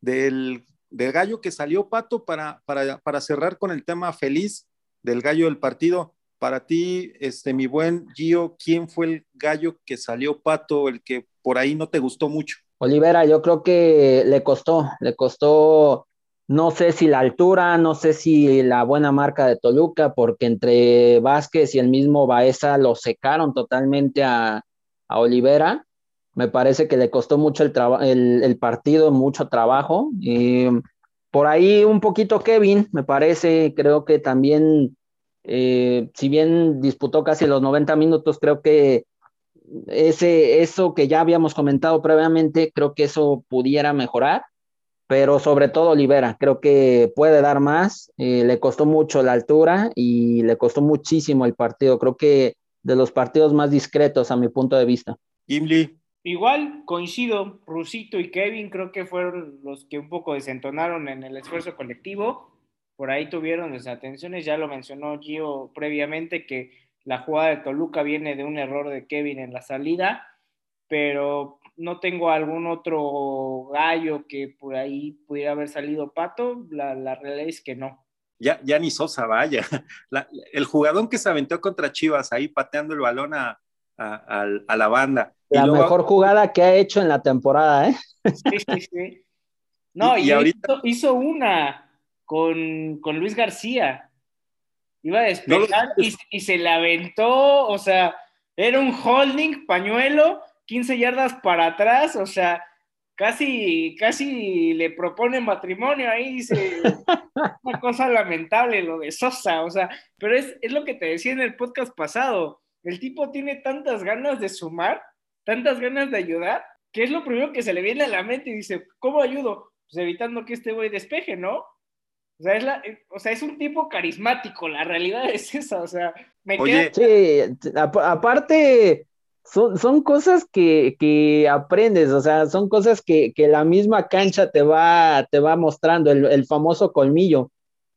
del, gallo que salió Pato para, para, cerrar con el tema feliz del gallo del partido? Para ti, este, mi buen Gio, ¿quién fue el gallo que salió Pato, el que por ahí no te gustó mucho? Olivera, yo creo que le costó, le costó no sé si la altura, no sé si la buena marca de Toluca, porque entre Vázquez y el mismo Baeza lo secaron totalmente a, Olivera. Me parece que le costó mucho el, el, partido, mucho trabajo. Y por ahí un poquito Kevin, me parece, creo que también, eh, si bien disputó casi los 90 minutos, creo que ese, eso que ya habíamos comentado previamente, creo que eso pudiera mejorar pero sobre todo Olivera, creo que puede dar más, eh, le costó mucho la altura y le costó muchísimo el partido, creo que de los partidos más discretos a mi punto de vista. Gimli. Igual coincido, Rusito y Kevin creo que fueron los que un poco desentonaron en el esfuerzo colectivo, por ahí tuvieron desatenciones, ya lo mencionó Gio previamente que la jugada de Toluca viene de un error de Kevin en la salida, pero no tengo algún otro gallo que por ahí pudiera haber salido pato, la, realidad es que no. Ya, ya ni Sosa, vaya. [LAUGHS] el jugador que se aventó contra Chivas ahí pateando el balón a, la banda. La mejor jugada que ha hecho en la temporada, ¿eh? Sí, sí, sí. [LAUGHS] No, y, ahorita... hizo, una con, Luis García. Iba a despejar y, y se la aventó, o sea, era un holding, pañuelo, 15 yardas para atrás, o sea, casi, casi le propone matrimonio ahí, dice, [LAUGHS] una cosa lamentable lo de Sosa, o sea, pero es, es lo que te decía en el podcast pasado, el tipo tiene tantas ganas de sumar, tantas ganas de ayudar, que es lo primero que se le viene a la mente y dice, ¿cómo ayudo? Pues evitando que este güey despeje, ¿no? O sea, es la, o sea, es un tipo carismático, la realidad [LAUGHS] es esa, o sea, me Oye, Sí, aparte, son, cosas que, aprendes, o sea, son cosas que, la misma cancha te va, te va mostrando, el, famoso colmillo.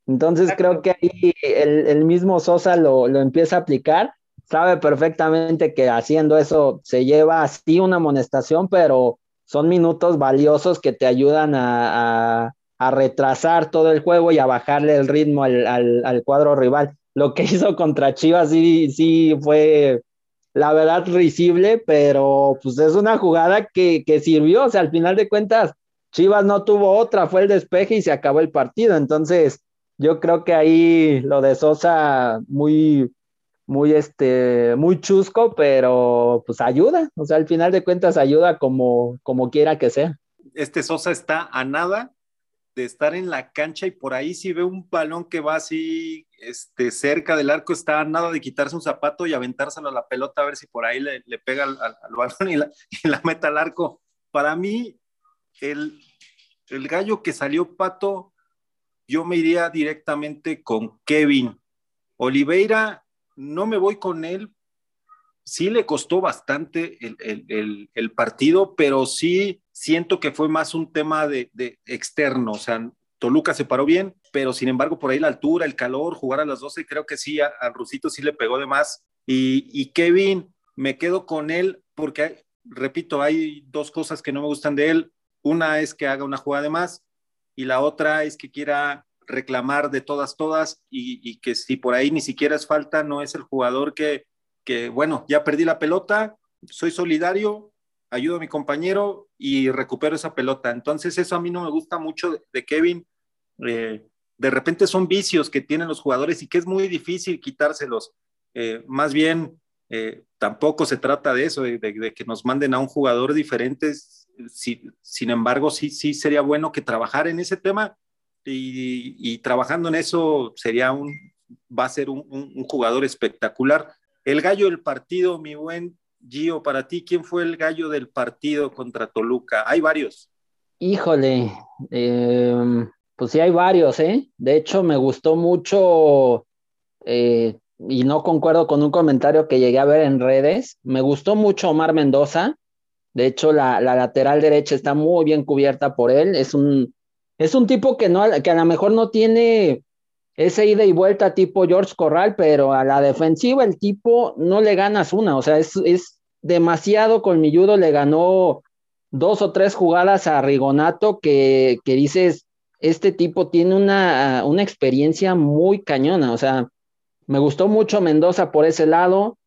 Entonces creo que ahí el, mismo Sosa lo, empieza a aplicar, sabe perfectamente que haciendo eso se lleva así una amonestación, pero son minutos valiosos que te ayudan a, retrasar todo el juego y a bajarle el ritmo al, cuadro rival. Lo que [LAUGHS] hizo contra Chivas sí, sí fue la verdad risible, pero pues es una jugada que, sirvió, o sea, al final de cuentas, Chivas no tuvo otra, fue el despeje y se acabó el partido, entonces yo creo que ahí lo de Sosa muy, muy, este, muy chusco, pero pues ayuda, o sea, al final de cuentas ayuda como, como quiera que sea. Este Sosa está a nada de estar en la cancha y por ahí si ve un balón que va así este, cerca del arco, está a nada de quitarse un zapato y aventárselo a la pelota a ver si por ahí le, pega al, balón y la, y la meta al arco. Para mí, el, el gallo que salió pato, yo me iría directamente con Kevin. Oliveira, no me voy con él. Sí le costó bastante el, partido, pero sí siento que fue más un tema de, externo. O sea, Toluca se paró bien, pero sin embargo, por ahí la altura, el calor, jugar a las 12, creo que sí, al Rusito sí le pegó de más. Y, y Kevin, me quedo con él porque, repito, hay dos cosas que no me gustan de él. Una es que haga una jugada de más y la otra es que quiera reclamar de todas, todas y, que si por ahí ni siquiera es falta, no es el jugador que, que, bueno, ya perdí la pelota, soy solidario, ayudo a mi compañero y recupero esa pelota. Entonces eso a mí no me gusta mucho de, Kevin. Eh, de repente son vicios que tienen los jugadores y que es muy difícil quitárselos. Eh, más bien, eh, tampoco se trata de eso, de, que nos manden a un jugador diferente, sin embargo, sí, sí sería bueno que trabajar en ese tema y, trabajando en eso sería un, va a ser un, jugador espectacular. El gallo del partido, mi buen Gio, para ti, ¿quién fue el gallo del partido contra Toluca? Hay varios. Híjole, em, pues sí hay varios, ¿eh? De hecho, me gustó mucho, eh, y no concuerdo con un comentario que llegué a ver en redes, me gustó mucho Omar Mendoza, de hecho, la, lateral derecha está muy bien cubierta por él. Es un, es un tipo que, no, que a lo mejor no tiene esa ida y vuelta tipo George Corral, pero a la defensiva el tipo no le ganas una. O sea, es, es demasiado colmilludo. Le ganó dos o tres jugadas a Rigonato que, que dices, este tipo tiene una, una experiencia muy cañona. O sea, me gustó mucho Mendoza por ese lado.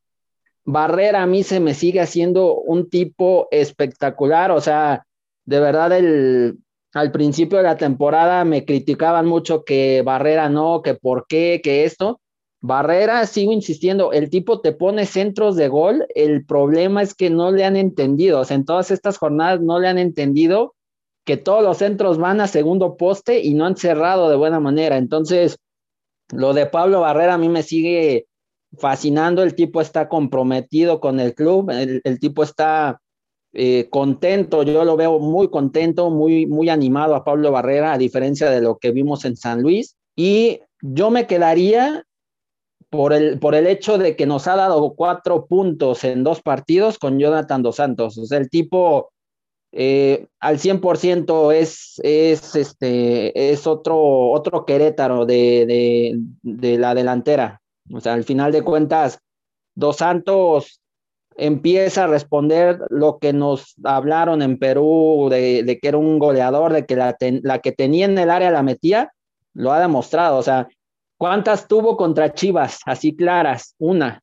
Barrera a mí se me sigue haciendo un tipo espectacular, o sea, de verdad el, al principio de la temporada me criticaban mucho que Barrera no, que por qué, que esto. Barrera, sigo insistiendo, el tipo te pone centros de gol, el problema es que no le han entendido, o sea, en todas estas jornadas no le han entendido que todos los centros van a segundo poste y no han cerrado de buena manera. Entonces, lo de Pablo Barrera a mí me sigue fascinando, el tipo está comprometido con el club, el, tipo está eh, contento, yo lo veo muy contento, muy, muy animado a Pablo Barrera, a diferencia de lo que vimos en San Luis. Y yo me quedaría por el, por el hecho de que nos ha dado cuatro puntos en dos partidos con Jonathan Dos Santos. O sea, el tipo eh, al 100% es, es, este, es otro, otro Querétaro de, de, de la delantera. O sea, al final de cuentas, Dos Santos empieza a responder lo que nos hablaron en Perú de, que era un goleador, de que la, que tenía en el área la metía, lo ha demostrado. O sea, ¿cuántas tuvo contra Chivas? Así claras, una,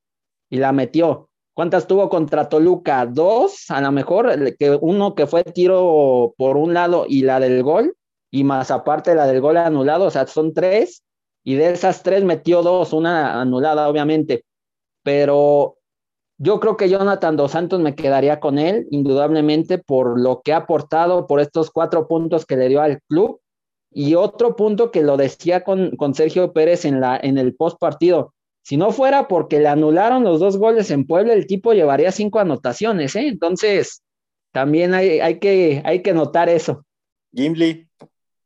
y la metió. ¿Cuántas tuvo contra Toluca? Dos, a lo mejor, que uno que fue tiro por un lado y la del gol, y más aparte la del gol anulado, o sea, son tres, y de esas tres metió dos, una anulada obviamente, pero yo creo que Jonathan Dos Santos me quedaría con él, indudablemente, por lo que ha aportado, por estos cuatro puntos que le dio al club. Y otro punto que lo decía con, con Sergio Pérez en, la, en el post partido. Si no fuera porque le anularon los dos goles en Puebla, el tipo llevaría cinco anotaciones, ¿eh? Entonces, también hay, hay, que, hay que notar eso. Gimli,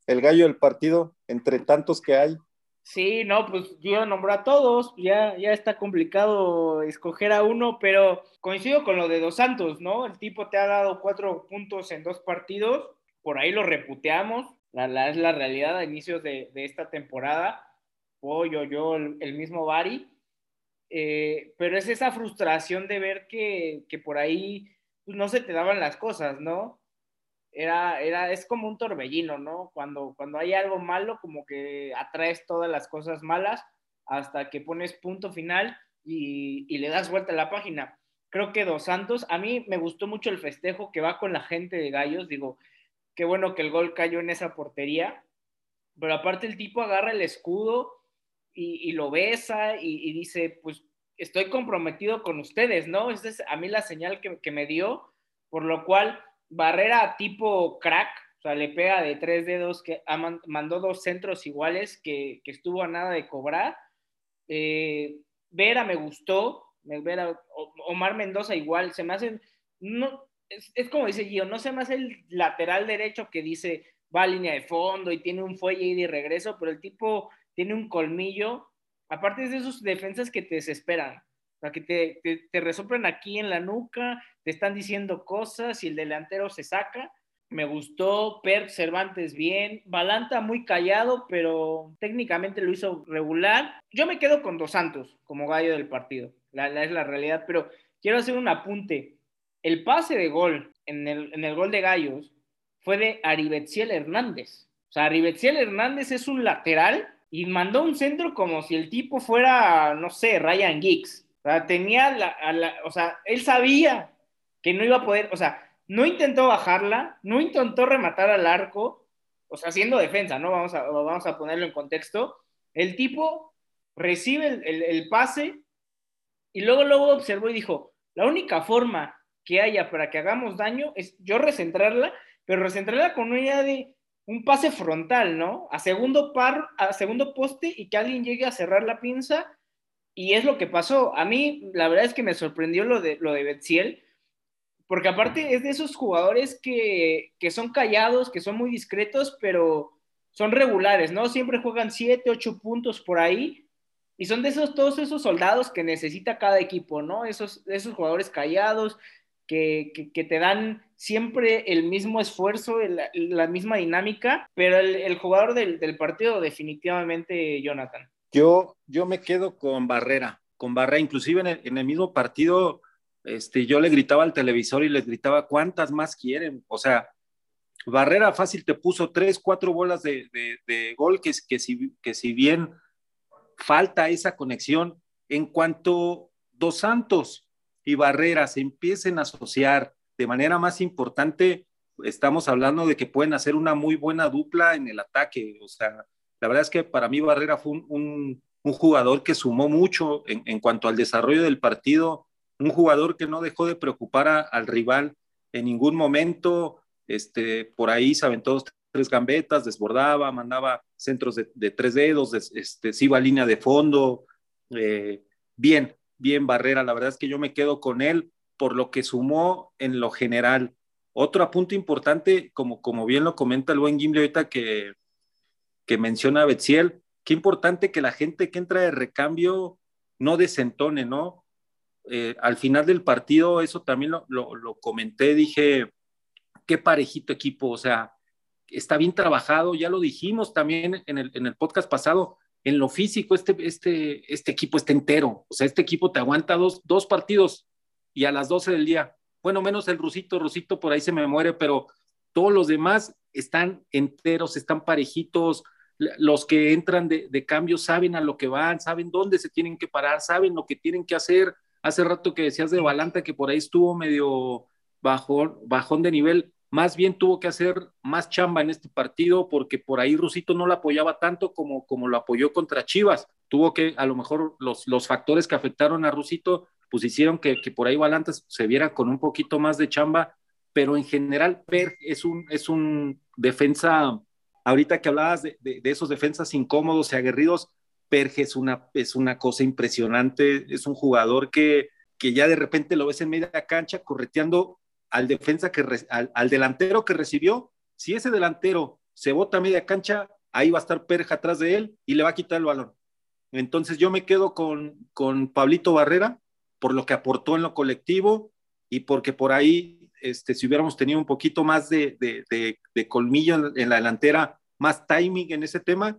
el gallo del partido, entre tantos que hay. Sí, no, pues yo nombro a todos, ya, ya está complicado escoger a uno, pero coincido con lo de Dos Santos, ¿no? El tipo te ha dado cuatro puntos en dos partidos, por ahí lo reputeamos, la, es la realidad a inicios de, esta temporada, Pollo, yo, el, mismo Bari, eh, pero es esa frustración de ver que, por ahí pues, no se te daban las cosas, ¿no? Era, era, es como un torbellino, ¿no? Cuando, cuando hay algo malo, como que atraes todas las cosas malas hasta que pones punto final y, le das vuelta a la página. Creo que Dos Santos, a mí me gustó mucho el festejo que va con la gente de Gallos, digo, qué bueno que el gol cayó en esa portería, pero aparte el tipo agarra el escudo y, lo besa y, y, dice, pues estoy comprometido con ustedes, ¿no? Esa es a mí la señal que, me dio, por lo cual Barrera tipo crack, o sea, le pega de tres dedos, que mandó dos centros iguales que, estuvo a nada de cobrar. Eh, Vera me gustó, Omar Mendoza igual, se me hacen, no, es, es, como dice Gio, no se me hace el lateral derecho que dice va a línea de fondo y tiene un fuelle y de regreso, pero el tipo tiene un colmillo aparte de esos defensas que te desesperan, sea, que te, te, aquí en la nuca, te están diciendo cosas y el delantero se saca. Me gustó, Per Cervantes bien, Balanta muy callado, pero técnicamente lo hizo regular. Yo me quedo con Dos Santos como gallo del partido, la, es la realidad, pero quiero hacer un apunte. El pase de gol en el, en el gol de Gallos fue de Aribetziel Hernández. O sea, Aribetziel Hernández es un lateral y mandó un centro como si el tipo fuera, no sé, Ryan Giggs. O sea, tenía la, o sea, él sabía que no iba a poder, o sea, no intentó bajarla, no intentó rematar al arco, o sea, haciendo defensa, ¿no? Vamos a, vamos a ponerlo en contexto. El tipo recibe el, el pase y luego, luego observó y dijo, la única forma que haya para que hagamos daño es yo recentrarla, pero recentrarla con una idea de un pase frontal, ¿no? A segundo par, a segundo poste y que alguien llegue a cerrar la pinza. Y es lo que pasó. A mí, la verdad es que me sorprendió lo de, lo de Betziel, porque aparte es de esos jugadores que, que son callados, que son muy discretos, pero son regulares, ¿no? Siempre juegan 7, 8 puntos por ahí. Y son de esos, todos esos soldados que necesita cada equipo, ¿no? Esos, esos jugadores callados, que, que, te dan siempre el mismo esfuerzo, la misma dinámica, pero el, jugador del, del, partido definitivamente Jonathan. Yo, yo me quedo con Barrera, con Barrera, inclusive en el, mismo partido, este, yo le gritaba al televisor y le gritaba, ¿cuántas más quieren? O sea, Barrera fácil te puso tres, cuatro bolas de, de, de gol, que, que, si, que si bien falta esa conexión, en cuanto Dos Santos y Barrera se empiecen a asociar de manera más importante, estamos hablando de que pueden hacer una muy buena dupla en el ataque. O sea, la verdad es que para mí Barrera fue un, jugador que sumó mucho en, cuanto al desarrollo del partido, un jugador que no dejó de preocupar al rival en ningún momento. Este, por ahí se aventó tres gambetas, desbordaba, mandaba centros de, tres dedos, este, se iba a línea de fondo. Eh, bien, bien Barrera. La verdad es que yo me quedo con él por lo que sumó en lo general. Otro apunte importante, como, como bien lo comenta el buen Gimli ahorita que, que menciona Betziel, qué importante que la gente que entra de recambio no desentone, ¿no? Eh, al final del partido, eso también lo, lo, comenté, dije, qué parejito equipo, o sea, está bien trabajado, ya lo dijimos también en el, en el podcast pasado, en lo físico, este, este, este equipo está entero. O sea, este equipo te aguanta dos, dos partidos y a las 12 del día. Bueno, menos el Rusito, Rusito por ahí se me muere, pero todos los demás están enteros, están parejitos. Los que entran de, cambio saben a lo que van, saben dónde se tienen que parar, saben lo que tienen que hacer. Hace rato que decías de Balanta que por ahí estuvo medio bajón, bajón de nivel más bien tuvo que hacer más chamba en este partido porque por ahí Rusito no lo apoyaba tanto como, como lo apoyó contra Chivas. Tuvo que, a lo mejor, los, los factores que afectaron a Rusito, pues hicieron que, que por ahí Valantes se viera con un poquito más de chamba, pero en general Per es un, es un defensa, ahorita que hablabas de, esos defensas incómodos y aguerridos, Perge es una, es una cosa impresionante, es un jugador que, que ya de repente lo ves en media cancha correteando al defensa que al, delantero que recibió, si ese delantero se bota a media cancha, ahí va a estar Perja atrás de él y le va a quitar el balón. Entonces yo me quedo con, con Pablito Barrera por lo que aportó en lo colectivo y porque por ahí, este, si hubiéramos tenido un poquito más de, colmillo en, la delantera, más timing en ese tema,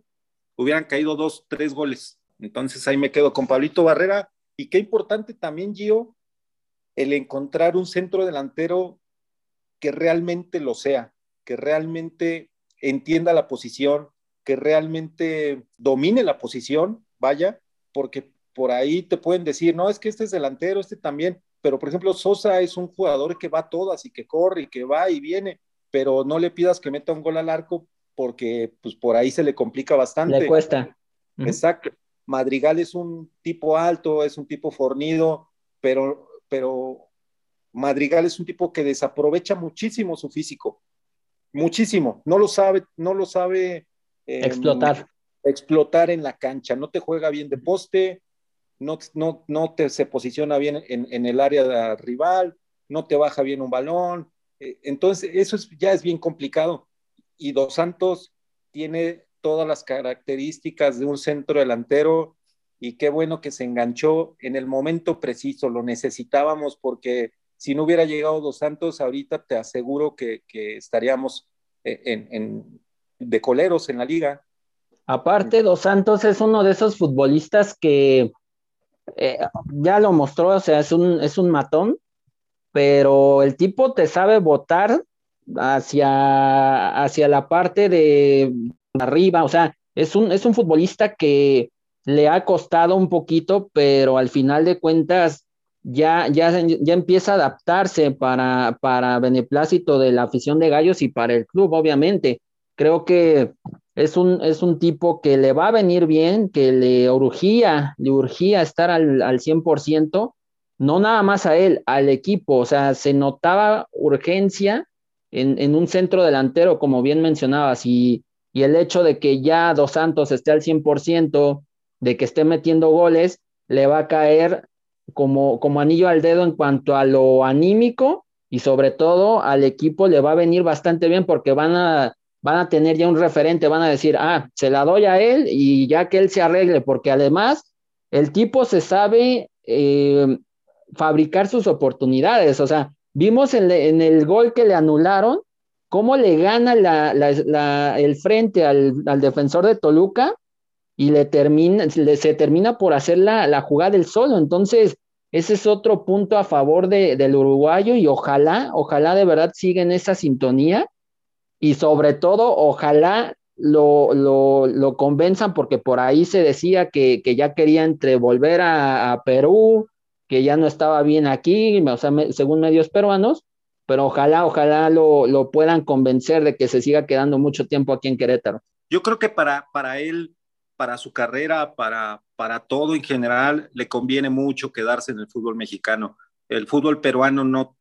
hubieran caído dos, tres goles. Entonces ahí me quedo con Pablito Barrera. Y qué importante también, Gio, el encontrar un centro delantero que realmente lo sea, que realmente entienda la posición, que realmente domine la posición, vaya, porque por ahí te pueden decir, no, es que este es delantero, este también, pero por ejemplo, Sosa es un jugador que va todas y que corre y que va y viene, pero no le pidas que meta un gol al arco porque pues por ahí se le complica bastante. Le cuesta. Exacto. Madrigal es un tipo alto, es un tipo fornido, pero, pero Madrigal es un tipo que desaprovecha muchísimo su físico, muchísimo, no lo sabe, no lo sabe eh, explotar. explotar en la cancha, no te juega bien de poste, no, no, no te se posiciona bien en, en el área rival, no te baja bien un balón, eh, entonces eso es, ya es bien complicado y Dos Santos tiene todas las características de un centro delantero y qué bueno que se enganchó en el momento preciso, lo necesitábamos porque si no hubiera llegado Dos Santos, ahorita te aseguro que, estaríamos eh, en, de coleros en la liga. Aparte, Dos Santos es uno de esos futbolistas que eh, ya lo mostró, o sea, es un, es un matón, pero el tipo te sabe votar hacia, hacia la parte de arriba, o sea, es un, es un futbolista que le ha costado un poquito, pero al final de cuentas ya, ya, ya empieza a adaptarse para, para beneplácito de la afición de Gallos y para el club, obviamente. Creo que es un, es un tipo que le va a venir bien, que le urgía, le urgía estar al, al 100%, no nada más a él, al equipo, o sea, se notaba urgencia en, un centro delantero, como bien mencionabas, y, y, el hecho de que ya Dos Santos esté al 100%, de que esté metiendo goles, le va a caer como, como anillo al dedo en cuanto a lo anímico y sobre todo al equipo le va a venir bastante bien porque van a, van a tener ya un referente, van a decir, ah, se la doy a él y ya que él se arregle, porque además el tipo se sabe eh, fabricar sus oportunidades, o sea, Vimos en, el gol que le anularon cómo le gana el frente al, defensor de Toluca y le termina, se termina por hacer la, jugada del solo. Entonces, ese es otro punto a favor del uruguayo y ojalá, ojalá de verdad siga en esa sintonía y sobre todo, ojalá lo, lo, convenzan porque por ahí se decía que, ya quería entre volver a Perú, que ya no estaba bien aquí, o sea, según medios peruanos, pero ojalá, ojalá lo, puedan convencer de que se siga quedando mucho tiempo aquí en Querétaro. Yo creo que para, para él, para su carrera, para, para todo en general, le conviene mucho quedarse en el fútbol mexicano. El fútbol peruano no,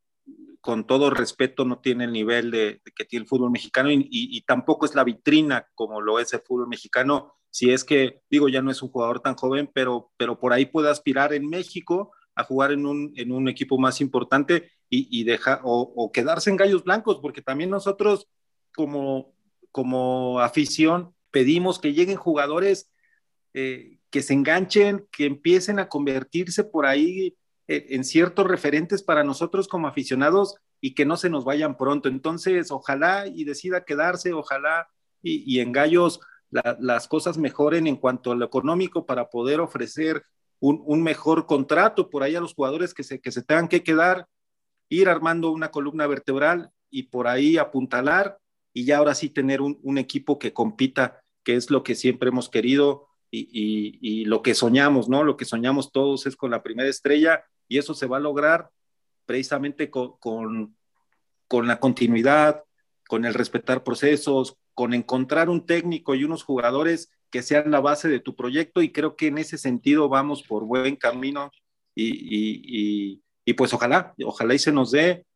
con todo respeto, no tiene el nivel de, que tiene el fútbol mexicano y, y, tampoco es la vitrina como lo es el fútbol mexicano. Si es que, digo, ya no es un jugador tan joven, pero, pero por ahí puede aspirar en México a jugar en un, en un equipo más importante y, y dejar o, quedarse en gallos blancos, porque también nosotros como, como afición pedimos que lleguen jugadores eh, que se enganchen, que empiecen a convertirse por ahí en ciertos referentes para nosotros como aficionados y que no se nos vayan pronto. Entonces, ojalá y decida quedarse, ojalá y, y en gallos las cosas mejoren en cuanto a lo económico para poder ofrecer un, mejor contrato por ahí a los jugadores que se, que se tengan que quedar, ir armando una columna vertebral y por ahí apuntalar y ya ahora sí tener un, equipo que compita, que es lo que siempre hemos querido y, lo que soñamos, ¿no? Lo que soñamos todos es con la primera estrella y eso se va a lograr precisamente con, con, la continuidad, con el respetar procesos, con encontrar un técnico y unos jugadores que sean la base de tu proyecto y creo que en ese sentido vamos por buen camino y, pues ojalá, ojalá y se nos dé.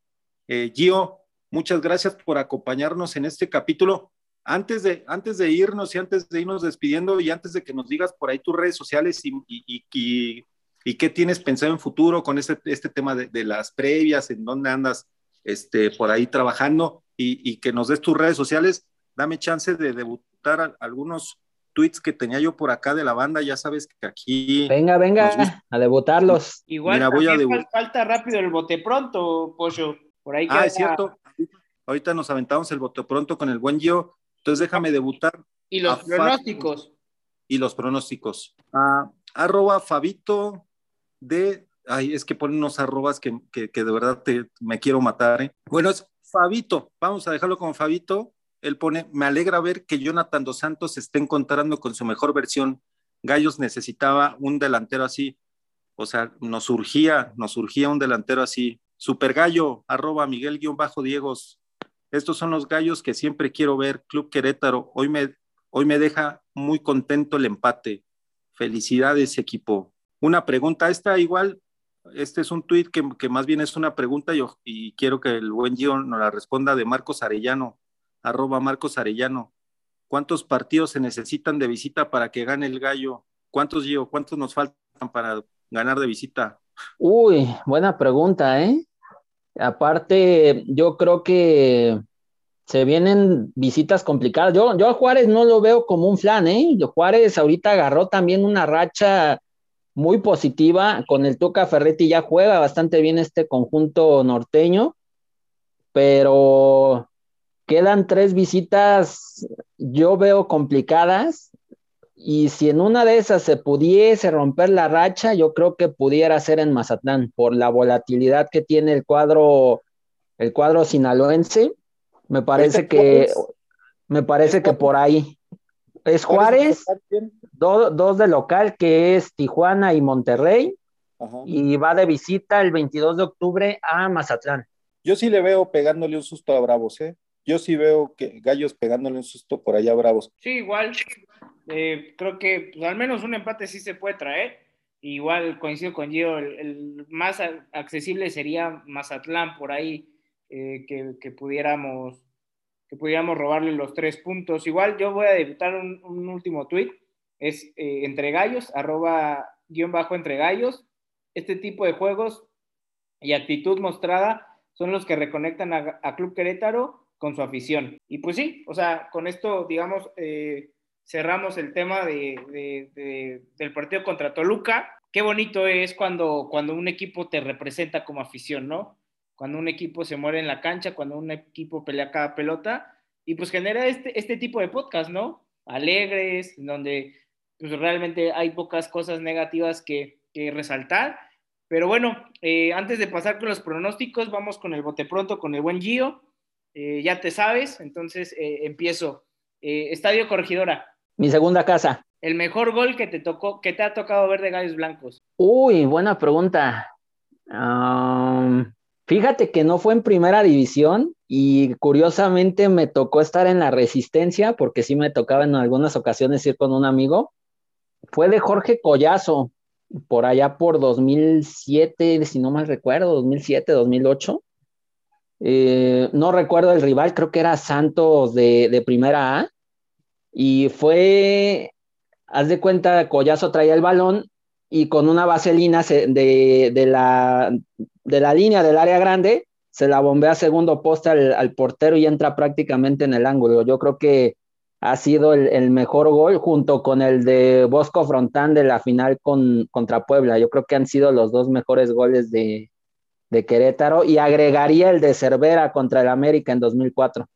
Eh, Gio, muchas gracias por acompañarnos en este capítulo. Antes de, antes de irnos y antes de irnos despidiendo y antes de que nos digas por ahí tus redes sociales y, y qué tienes pensado en futuro con este, este tema de, las previas, en dónde andas este, por ahí trabajando y, que nos des tus redes sociales, dame chance de debutar algunos tweets que tenía yo por acá de la banda, ya sabes que aquí. Venga, venga, a debutarlos. Igual voy a falta rápido el bote pronto, Pollo. Por ahí Ah, es cierto. Ahorita nos aventamos el bote pronto con el buen Gio. Entonces déjame debutar. Y los pronósticos. Y los pronósticos. Ah, arroba Fabito de. Ay, es que ponen unos arrobas que, que, de verdad te, me quiero matar. ¿eh? Bueno, es Fabito. Vamos a dejarlo con Fabito él pone, me alegra ver que Jonathan Dos Santos se esté encontrando con su mejor versión. Gallos necesitaba un delantero así. O sea, nos surgía, nos surgía un delantero así. Super Gallo, arroba Miguel-Diegos. Estos son los gallos que siempre quiero ver. Club Querétaro, hoy me, hoy me deja muy contento el empate. Felicidades, equipo. Una pregunta, esta igual, este es un tuit que, que, más bien es una pregunta y, y, quiero que el buen Gio nos la responda de Marcos Arellano, arroba Marcos Arellano. ¿Cuántos partidos se necesitan de visita para que gane el gallo? ¿Cuántos, Gio? ¿Cuántos nos faltan para ganar de visita? Uy, buena pregunta, ¿eh? Aparte, yo creo que se vienen visitas complicadas. Yo, yo a Juárez no lo veo como un flan, ¿eh? Juárez ahorita agarró también una racha muy positiva con el Tuca Ferretti, ya juega bastante bien este conjunto norteño, pero Quedan tres visitas, yo veo complicadas, y si en una de esas se pudiese romper la racha, yo creo que pudiera ser en Mazatlán, por la volatilidad que tiene el cuadro, el cuadro sinaloense. Me parece que, me parece que por ahí. Es Juárez, dos de local, que es Tijuana y Monterrey, y va de visita el 22 de octubre a Mazatlán. Yo sí le veo pegándole un susto a Bravos, ¿eh? yo sí veo que Gallos pegándole un susto por allá bravos. Sí, igual. Eh, creo que pues, al menos un empate sí se puede traer. Igual coincido con Gio, el, más accesible sería Mazatlán por ahí, eh, que, pudiéramos que pudiéramos robarle los tres puntos. Igual yo voy a debutar un, último tweet, es eh, entre gallos, arroba guion bajo entre gallos. Este tipo de juegos y actitud mostrada son los que reconectan a Club Querétaro con su afición. Y pues sí, o sea, con esto, digamos, eh, cerramos el tema de, del partido contra Toluca. Qué bonito es cuando, cuando un equipo te representa como afición, ¿no? Cuando un equipo se muere en la cancha, cuando un equipo pelea cada pelota, y pues genera este, este tipo de podcast, ¿no? Alegres, donde pues realmente hay pocas cosas negativas que, que resaltar. Pero bueno, eh, antes de pasar con los pronósticos, vamos con el bote pronto, con el buen Gio. Eh, ya te sabes, entonces eh, empiezo. Estadio Corregidora. Mi segunda casa. El mejor gol que te tocó, que te ha tocado ver de Gallos Blancos. Uy, buena pregunta. Fíjate que no fue en primera división y curiosamente me tocó estar en la resistencia porque sí me tocaba en algunas ocasiones ir con un amigo. Fue de Jorge Collazo, por allá por 2007, si no mal recuerdo, 2007, 2008. Eh, no recuerdo el rival, creo que era Santos de, primera A. Y fue, haz de cuenta, Collazo traía el balón y con una vaselina de, la, de la línea del área grande se la bombea a segundo poste al, portero y entra prácticamente en el ángulo. Yo creo que ha sido el, mejor gol junto con el de Bosco Frontán de la final con, contra Puebla. Yo creo que han sido los dos mejores goles de, de Querétaro y agregaría el de Cervera contra el América en 2004.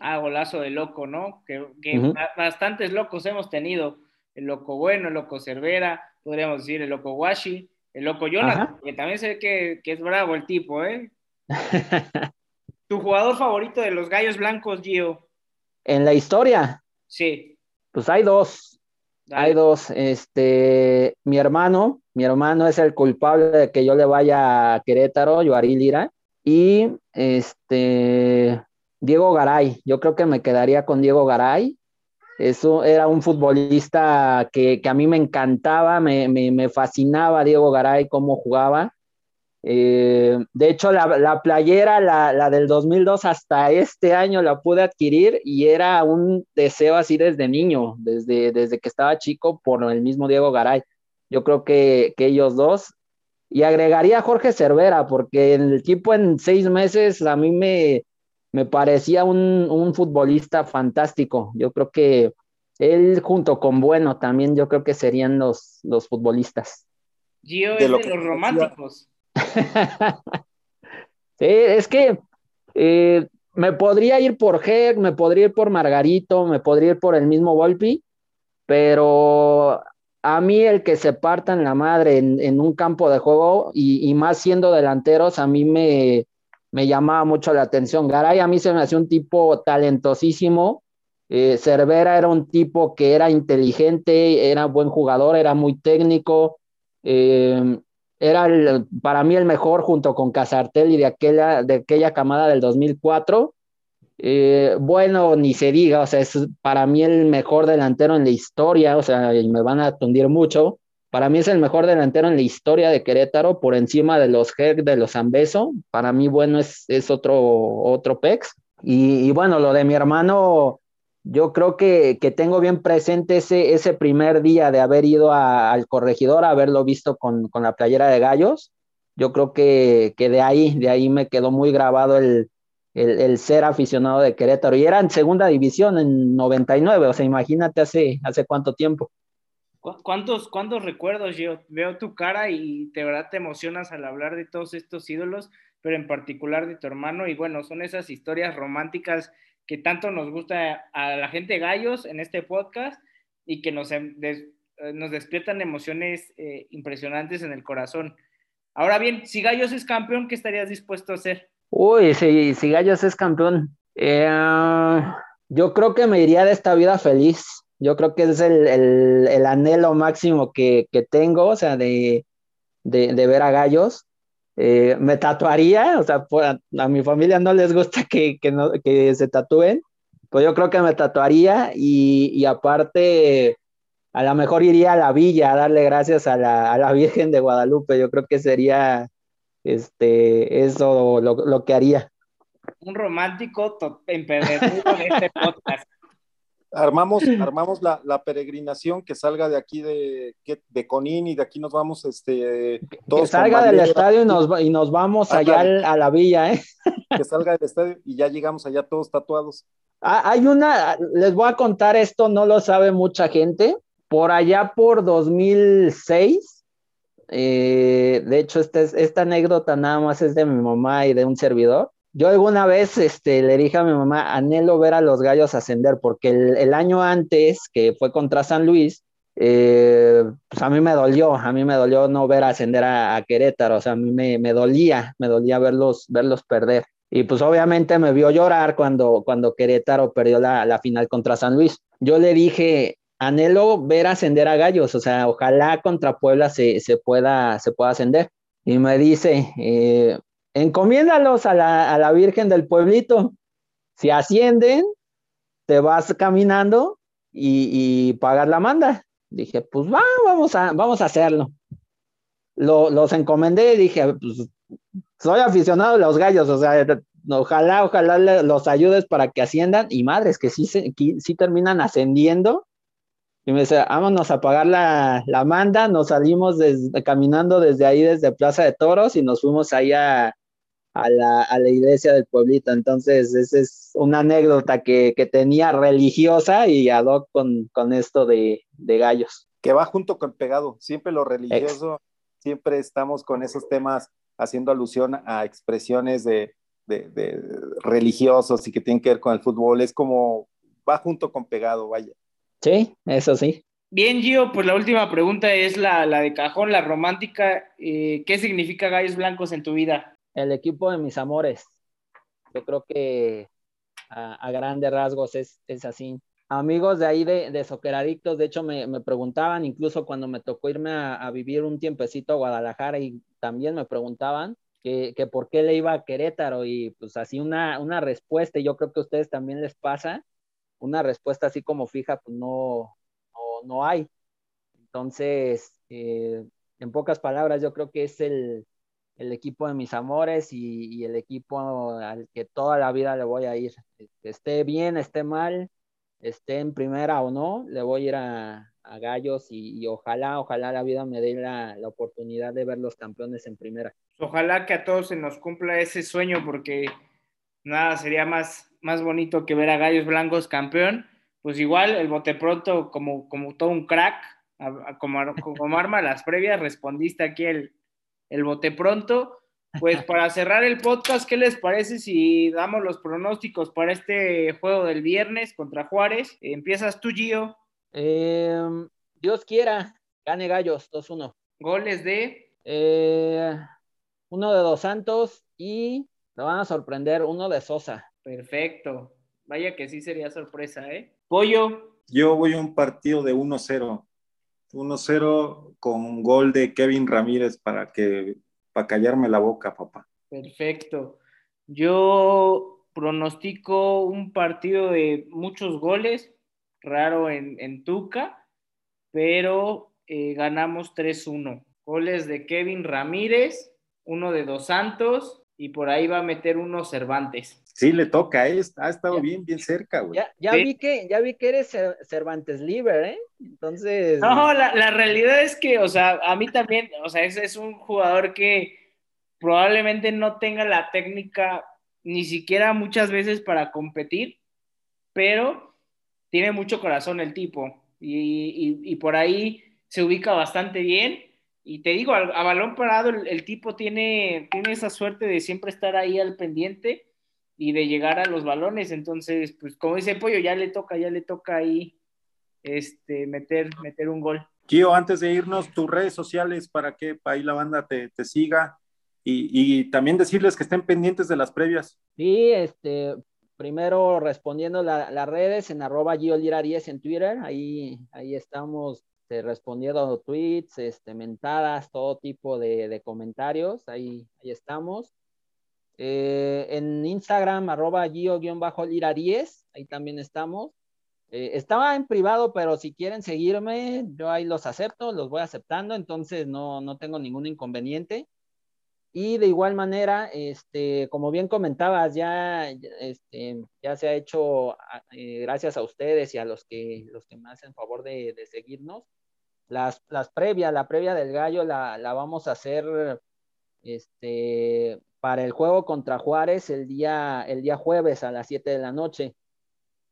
Ah, golazo de loco, ¿no? Que, bastantes locos hemos tenido. El loco bueno, el loco Cervera, podríamos decir el loco Washi, el loco Jonathan, que también sé que, que es bravo el tipo, ¿eh? [LAUGHS] ¿Tu jugador favorito de los Gallos Blancos, Gio? En la historia. Sí. Pues hay dos. Hay dos. Este, mi hermano, mi hermano es el culpable de que yo le vaya a Querétaro, Yoari Lira. Y este, Diego Garay. Yo creo que me quedaría con Diego Garay. Eso era un futbolista que, a mí me encantaba, me, me, fascinaba Diego Garay, cómo jugaba. Eh, de hecho, la, playera, la, del 2002 hasta este año la pude adquirir y era un deseo así desde niño, desde, desde que estaba chico por el mismo Diego Garay. Yo creo que, ellos dos. Y agregaría a Jorge Cervera, porque el equipo en seis meses a mí me, me parecía un, futbolista fantástico. Yo creo que él junto con Bueno también yo creo que serían los, los futbolistas. Gio es de los románticos. [LAUGHS] sí, es que eh, me podría ir por Heck, me podría ir por Margarito, me podría ir por el mismo Volpi, pero a mí el que se partan la madre en, un campo de juego y, más siendo delanteros, a mí me, me, llamaba mucho la atención. Garay a mí se me hacía un tipo talentosísimo. Eh, Cervera era un tipo que era inteligente, era buen jugador, era muy técnico. Eh, era para mí el mejor junto con Casartel y de aquella, de aquella camada del 2004. Eh, bueno, ni se diga, o sea, es para mí el mejor delantero en la historia, o sea, me van a tundir mucho. Para mí es el mejor delantero en la historia de Querétaro, por encima de los Heck, de los Zambeso. Para mí, bueno, es, es otro, otro Pex. Y, bueno, lo de mi hermano, yo creo que, que tengo bien presente ese, ese primer día de haber ido al corregidor, haberlo visto con, con, la playera de gallos. Yo creo que, que de ahí, de ahí me quedó muy grabado el, el, el, ser aficionado de Querétaro. Y era en segunda división en 99, o sea, imagínate hace, hace cuánto tiempo. ¿Cuántos, ¿Cuántos recuerdos yo veo tu cara y de verdad te emocionas al hablar de todos estos ídolos, pero en particular de tu hermano? Y bueno, son esas historias románticas que tanto nos gusta a la gente gallos en este podcast y que nos, em, des, nos despiertan emociones eh, impresionantes en el corazón. Ahora bien, si Gallos es campeón, ¿qué estarías dispuesto a hacer? Uy, si, si Gallos es campeón, eh, yo creo que me iría de esta vida feliz. Yo creo que es el, el, el anhelo máximo que, que, tengo, o sea, de, de, de ver a Gallos. Eh, me tatuaría, o sea, a, a, mi familia no les gusta que, que, no, que se tatúen, pues yo creo que me tatuaría y, y, aparte a lo mejor iría a la villa a darle gracias a la, a la [LAUGHS] Virgen de Guadalupe, yo creo que sería este, eso lo, lo que haría. Un romántico empedernido de este podcast. [LAUGHS] Armamos, armamos la, la, peregrinación que salga de aquí de, de Conín y de aquí nos vamos, este, todos que salga del estadio y nos, y nos vamos ah, allá claro. a la villa, ¿eh? [LAUGHS] Que salga del estadio y ya llegamos allá todos tatuados. Ah, hay una, les voy a contar esto, no lo sabe mucha gente, por allá por 2006, eh, de hecho esta, esta anécdota nada más es de mi mamá y de un servidor, yo alguna vez este, le dije a mi mamá, anhelo ver a los gallos ascender, porque el, año antes, que fue contra San Luis, eh, pues a mí me dolió, a mí me dolió no ver ascender a, Querétaro, o sea, a mí me, dolía, me dolía verlos, verlos perder. Y pues obviamente me vio llorar cuando, cuando Querétaro perdió la, la final contra San Luis. Yo le dije, anhelo ver ascender a gallos, o sea, ojalá contra Puebla se, se, pueda, se pueda ascender. Y me dice, eh, encomiéndalos a la, a Virgen del pueblito. Si ascienden, te vas caminando y, y pagas la manda. Dije, pues va, vamos a, vamos a hacerlo. Lo, los encomendé y dije, pues soy aficionado de los gallos, o sea, ojalá, ojalá los ayudes para que asciendan. Y madres, que sí, que sí terminan ascendiendo. Y me dice, vámonos a pagar la, la manda. Nos salimos caminando desde ahí, desde Plaza de Toros, y nos fuimos ahí a, a la, a la, iglesia del pueblito. Entonces, esa es una anécdota que, que tenía religiosa y ad hoc con, con esto de, de, gallos. Que va junto con pegado. Siempre lo religioso, Ex. siempre estamos con esos temas haciendo alusión a expresiones de, de, de, religiosos y que tienen que ver con el fútbol. Es como va junto con pegado, vaya. Sí, eso sí. Bien, Gio, pues la última pregunta es la, la de cajón, la romántica. Eh, ¿Qué significa Gallos Blancos en tu vida? El equipo de mis amores. Yo creo que a, grandes rasgos es, es, así. Amigos de ahí de, de Soccer Adictos, de hecho me, me, preguntaban, incluso cuando me tocó irme a, a, vivir un tiempecito a Guadalajara y también me preguntaban que, que, por qué le iba a Querétaro y pues así una, una respuesta, y yo creo que a ustedes también les pasa, una respuesta así como fija, pues no, no, no hay. Entonces, eh, en pocas palabras, yo creo que es el, el equipo de mis amores y, el equipo al que toda la vida le voy a ir. Esté bien, esté mal, esté en primera o no, le voy a ir a, a Gallos y, y, ojalá, ojalá la vida me dé la, la, oportunidad de ver los campeones en primera. Ojalá que a todos se nos cumpla ese sueño porque nada sería más, más bonito que ver a Gallos Blancos campeón. Pues igual el bote pronto como, como todo un crack, como, como arma las previas, respondiste aquí el, el bote pronto. Pues [LAUGHS] para cerrar el podcast, ¿qué les parece si damos los pronósticos para este juego del viernes contra Juárez? Empiezas tú, Gio. Eh, Dios quiera, gane Gallos, 2-1. Goles de. Eh, uno de Dos Santos y lo van a sorprender, uno de Sosa. Perfecto. Vaya que sí sería sorpresa, ¿eh? Pollo. Yo voy a un partido de 1-0. 1-0 con gol de Kevin Ramírez para que para callarme la boca, papá. Perfecto. Yo pronostico un partido de muchos goles, raro en, Tuca, pero eh, ganamos 3-1. Goles de Kevin Ramírez, uno de Dos Santos y por ahí va a meter unos Cervantes. Sí, le toca, ¿eh? ha estado bien, bien cerca, güey. Ya, vi que, ya vi que eres Cervantes Liver, ¿eh? Entonces. No, la, la, realidad es que, o sea, a mí también, o sea, ese es un jugador que probablemente no tenga la técnica ni siquiera muchas veces para competir, pero tiene mucho corazón el tipo y, y, y por ahí se ubica bastante bien y te digo, a, balón parado, el, tipo tiene, tiene esa suerte de siempre estar ahí al pendiente y de llegar a los balones. Entonces, pues como dice Pollo, ya le toca, ya le toca ahí este, meter, meter un gol. Kio, antes de irnos, tus redes sociales para que ahí la banda te, te siga y, y, también decirles que estén pendientes de las previas. Sí, este, primero respondiendo las redes en arroba Lira10 en Twitter, ahí, ahí estamos este, respondiendo tweets, este, mentadas, todo tipo de, comentarios, ahí, estamos. Eh, en Instagram, arroba gio-lira10, ahí también estamos. Eh, estaba en privado, pero si quieren seguirme, yo ahí los acepto, los voy aceptando, entonces no, no tengo ningún inconveniente. Y de igual manera, este, como bien comentabas, ya, ya se ha hecho, eh, gracias a ustedes y a los que, los que me hacen favor de seguirnos, las, las previas, la previa del gallo la, la, vamos a hacer este, para el juego contra Juárez el día, el día jueves a las 7 de la noche.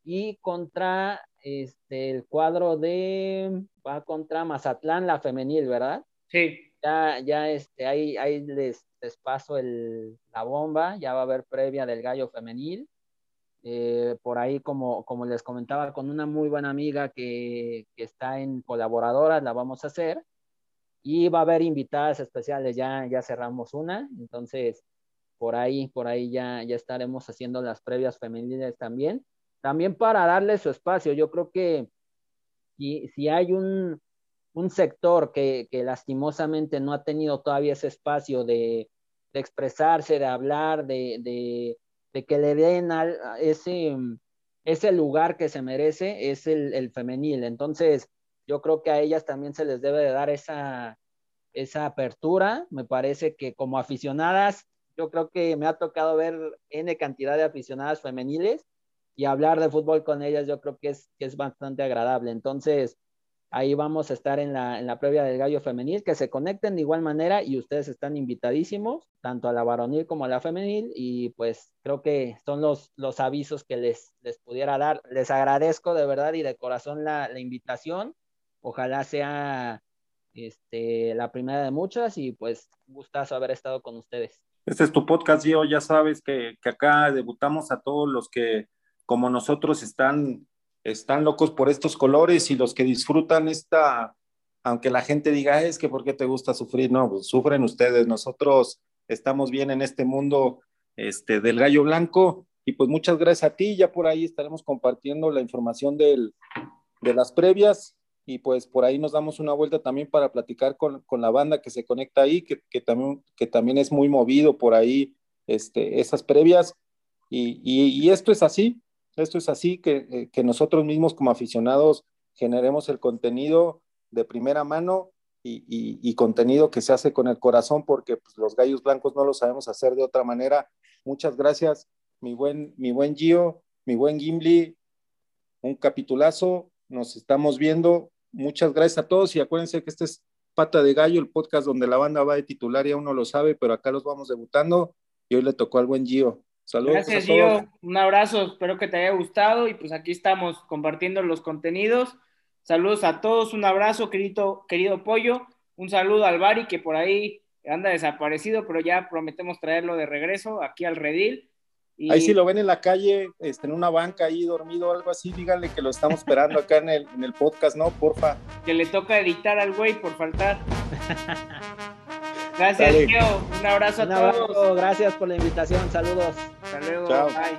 Y contra este, el cuadro de, va contra Mazatlán, la femenil, ¿verdad? Sí. Ya, ya este, ahí, ahí les, les paso el, la bomba, ya va a haber previa del gallo femenil. Eh, por ahí, como, como les comentaba, con una muy buena amiga que, que, está en colaboradoras, la vamos a hacer. Y va a haber invitadas especiales, ya, ya cerramos una, entonces por ahí, por ahí ya, ya estaremos haciendo las previas femeniles también. También para darle su espacio, yo creo que si, si hay un, un sector que, que, lastimosamente no ha tenido todavía ese espacio de, de expresarse, de hablar, de, de de que le den al, ese, ese lugar que se merece es el, el, femenil. Entonces, yo creo que a ellas también se les debe de dar esa, esa apertura. Me parece que como aficionadas, yo creo que me ha tocado ver N cantidad de aficionadas femeniles y hablar de fútbol con ellas, yo creo que es, que es bastante agradable. Entonces, Ahí vamos a estar en la, en la previa del gallo femenil, que se conecten de igual manera y ustedes están invitadísimos, tanto a la varonil como a la femenil, y pues creo que son los, los avisos que les, les pudiera dar. Les agradezco de verdad y de corazón la, la invitación. Ojalá sea este, la primera de muchas y pues gustazo haber estado con ustedes. Este es tu podcast, Gio. Ya sabes que, que acá debutamos a todos los que, como nosotros, están están locos por estos colores y los que disfrutan esta, aunque la gente diga, es que ¿por qué te gusta sufrir? No, pues sufren ustedes, nosotros estamos bien en este mundo este, del gallo blanco y pues muchas gracias a ti, ya por ahí estaremos compartiendo la información del, de las previas y pues por ahí nos damos una vuelta también para platicar con, con la banda que se conecta ahí, que, que, también, que también es muy movido por ahí este, esas previas. Y, y, y esto es así, esto es así, que, eh, que nosotros mismos como aficionados generemos el contenido de primera mano y, contenido que se hace con el corazón, porque pues, los gallos blancos no lo sabemos hacer de otra manera. Muchas gracias, mi buen, mi buen Gio, mi buen Gimli, un capitulazo, nos estamos viendo. Muchas gracias a todos y acuérdense que este es Pata de Gallo, el podcast donde la banda va de titular y aún no lo sabe, pero acá los vamos debutando y hoy le tocó al buen Gio. Saludos. Gracias, Gio. Un abrazo, espero que te haya gustado y pues aquí estamos compartiendo los contenidos. Saludos a todos, un abrazo, querido, querido Pollo. Un saludo al Bari que por ahí anda desaparecido, pero ya prometemos traerlo de regreso aquí al Redil. Y... Ahí si lo ven en la calle, este, en una banca ahí dormido o algo así, díganle que lo estamos esperando acá en el, en el podcast, ¿no? Porfa. Que le toca editar al güey por faltar. [LAUGHS] Gracias, tío. Un abrazo Un abrazo. Gracias por la invitación. Saludos. Hasta luego. Chao. Bye.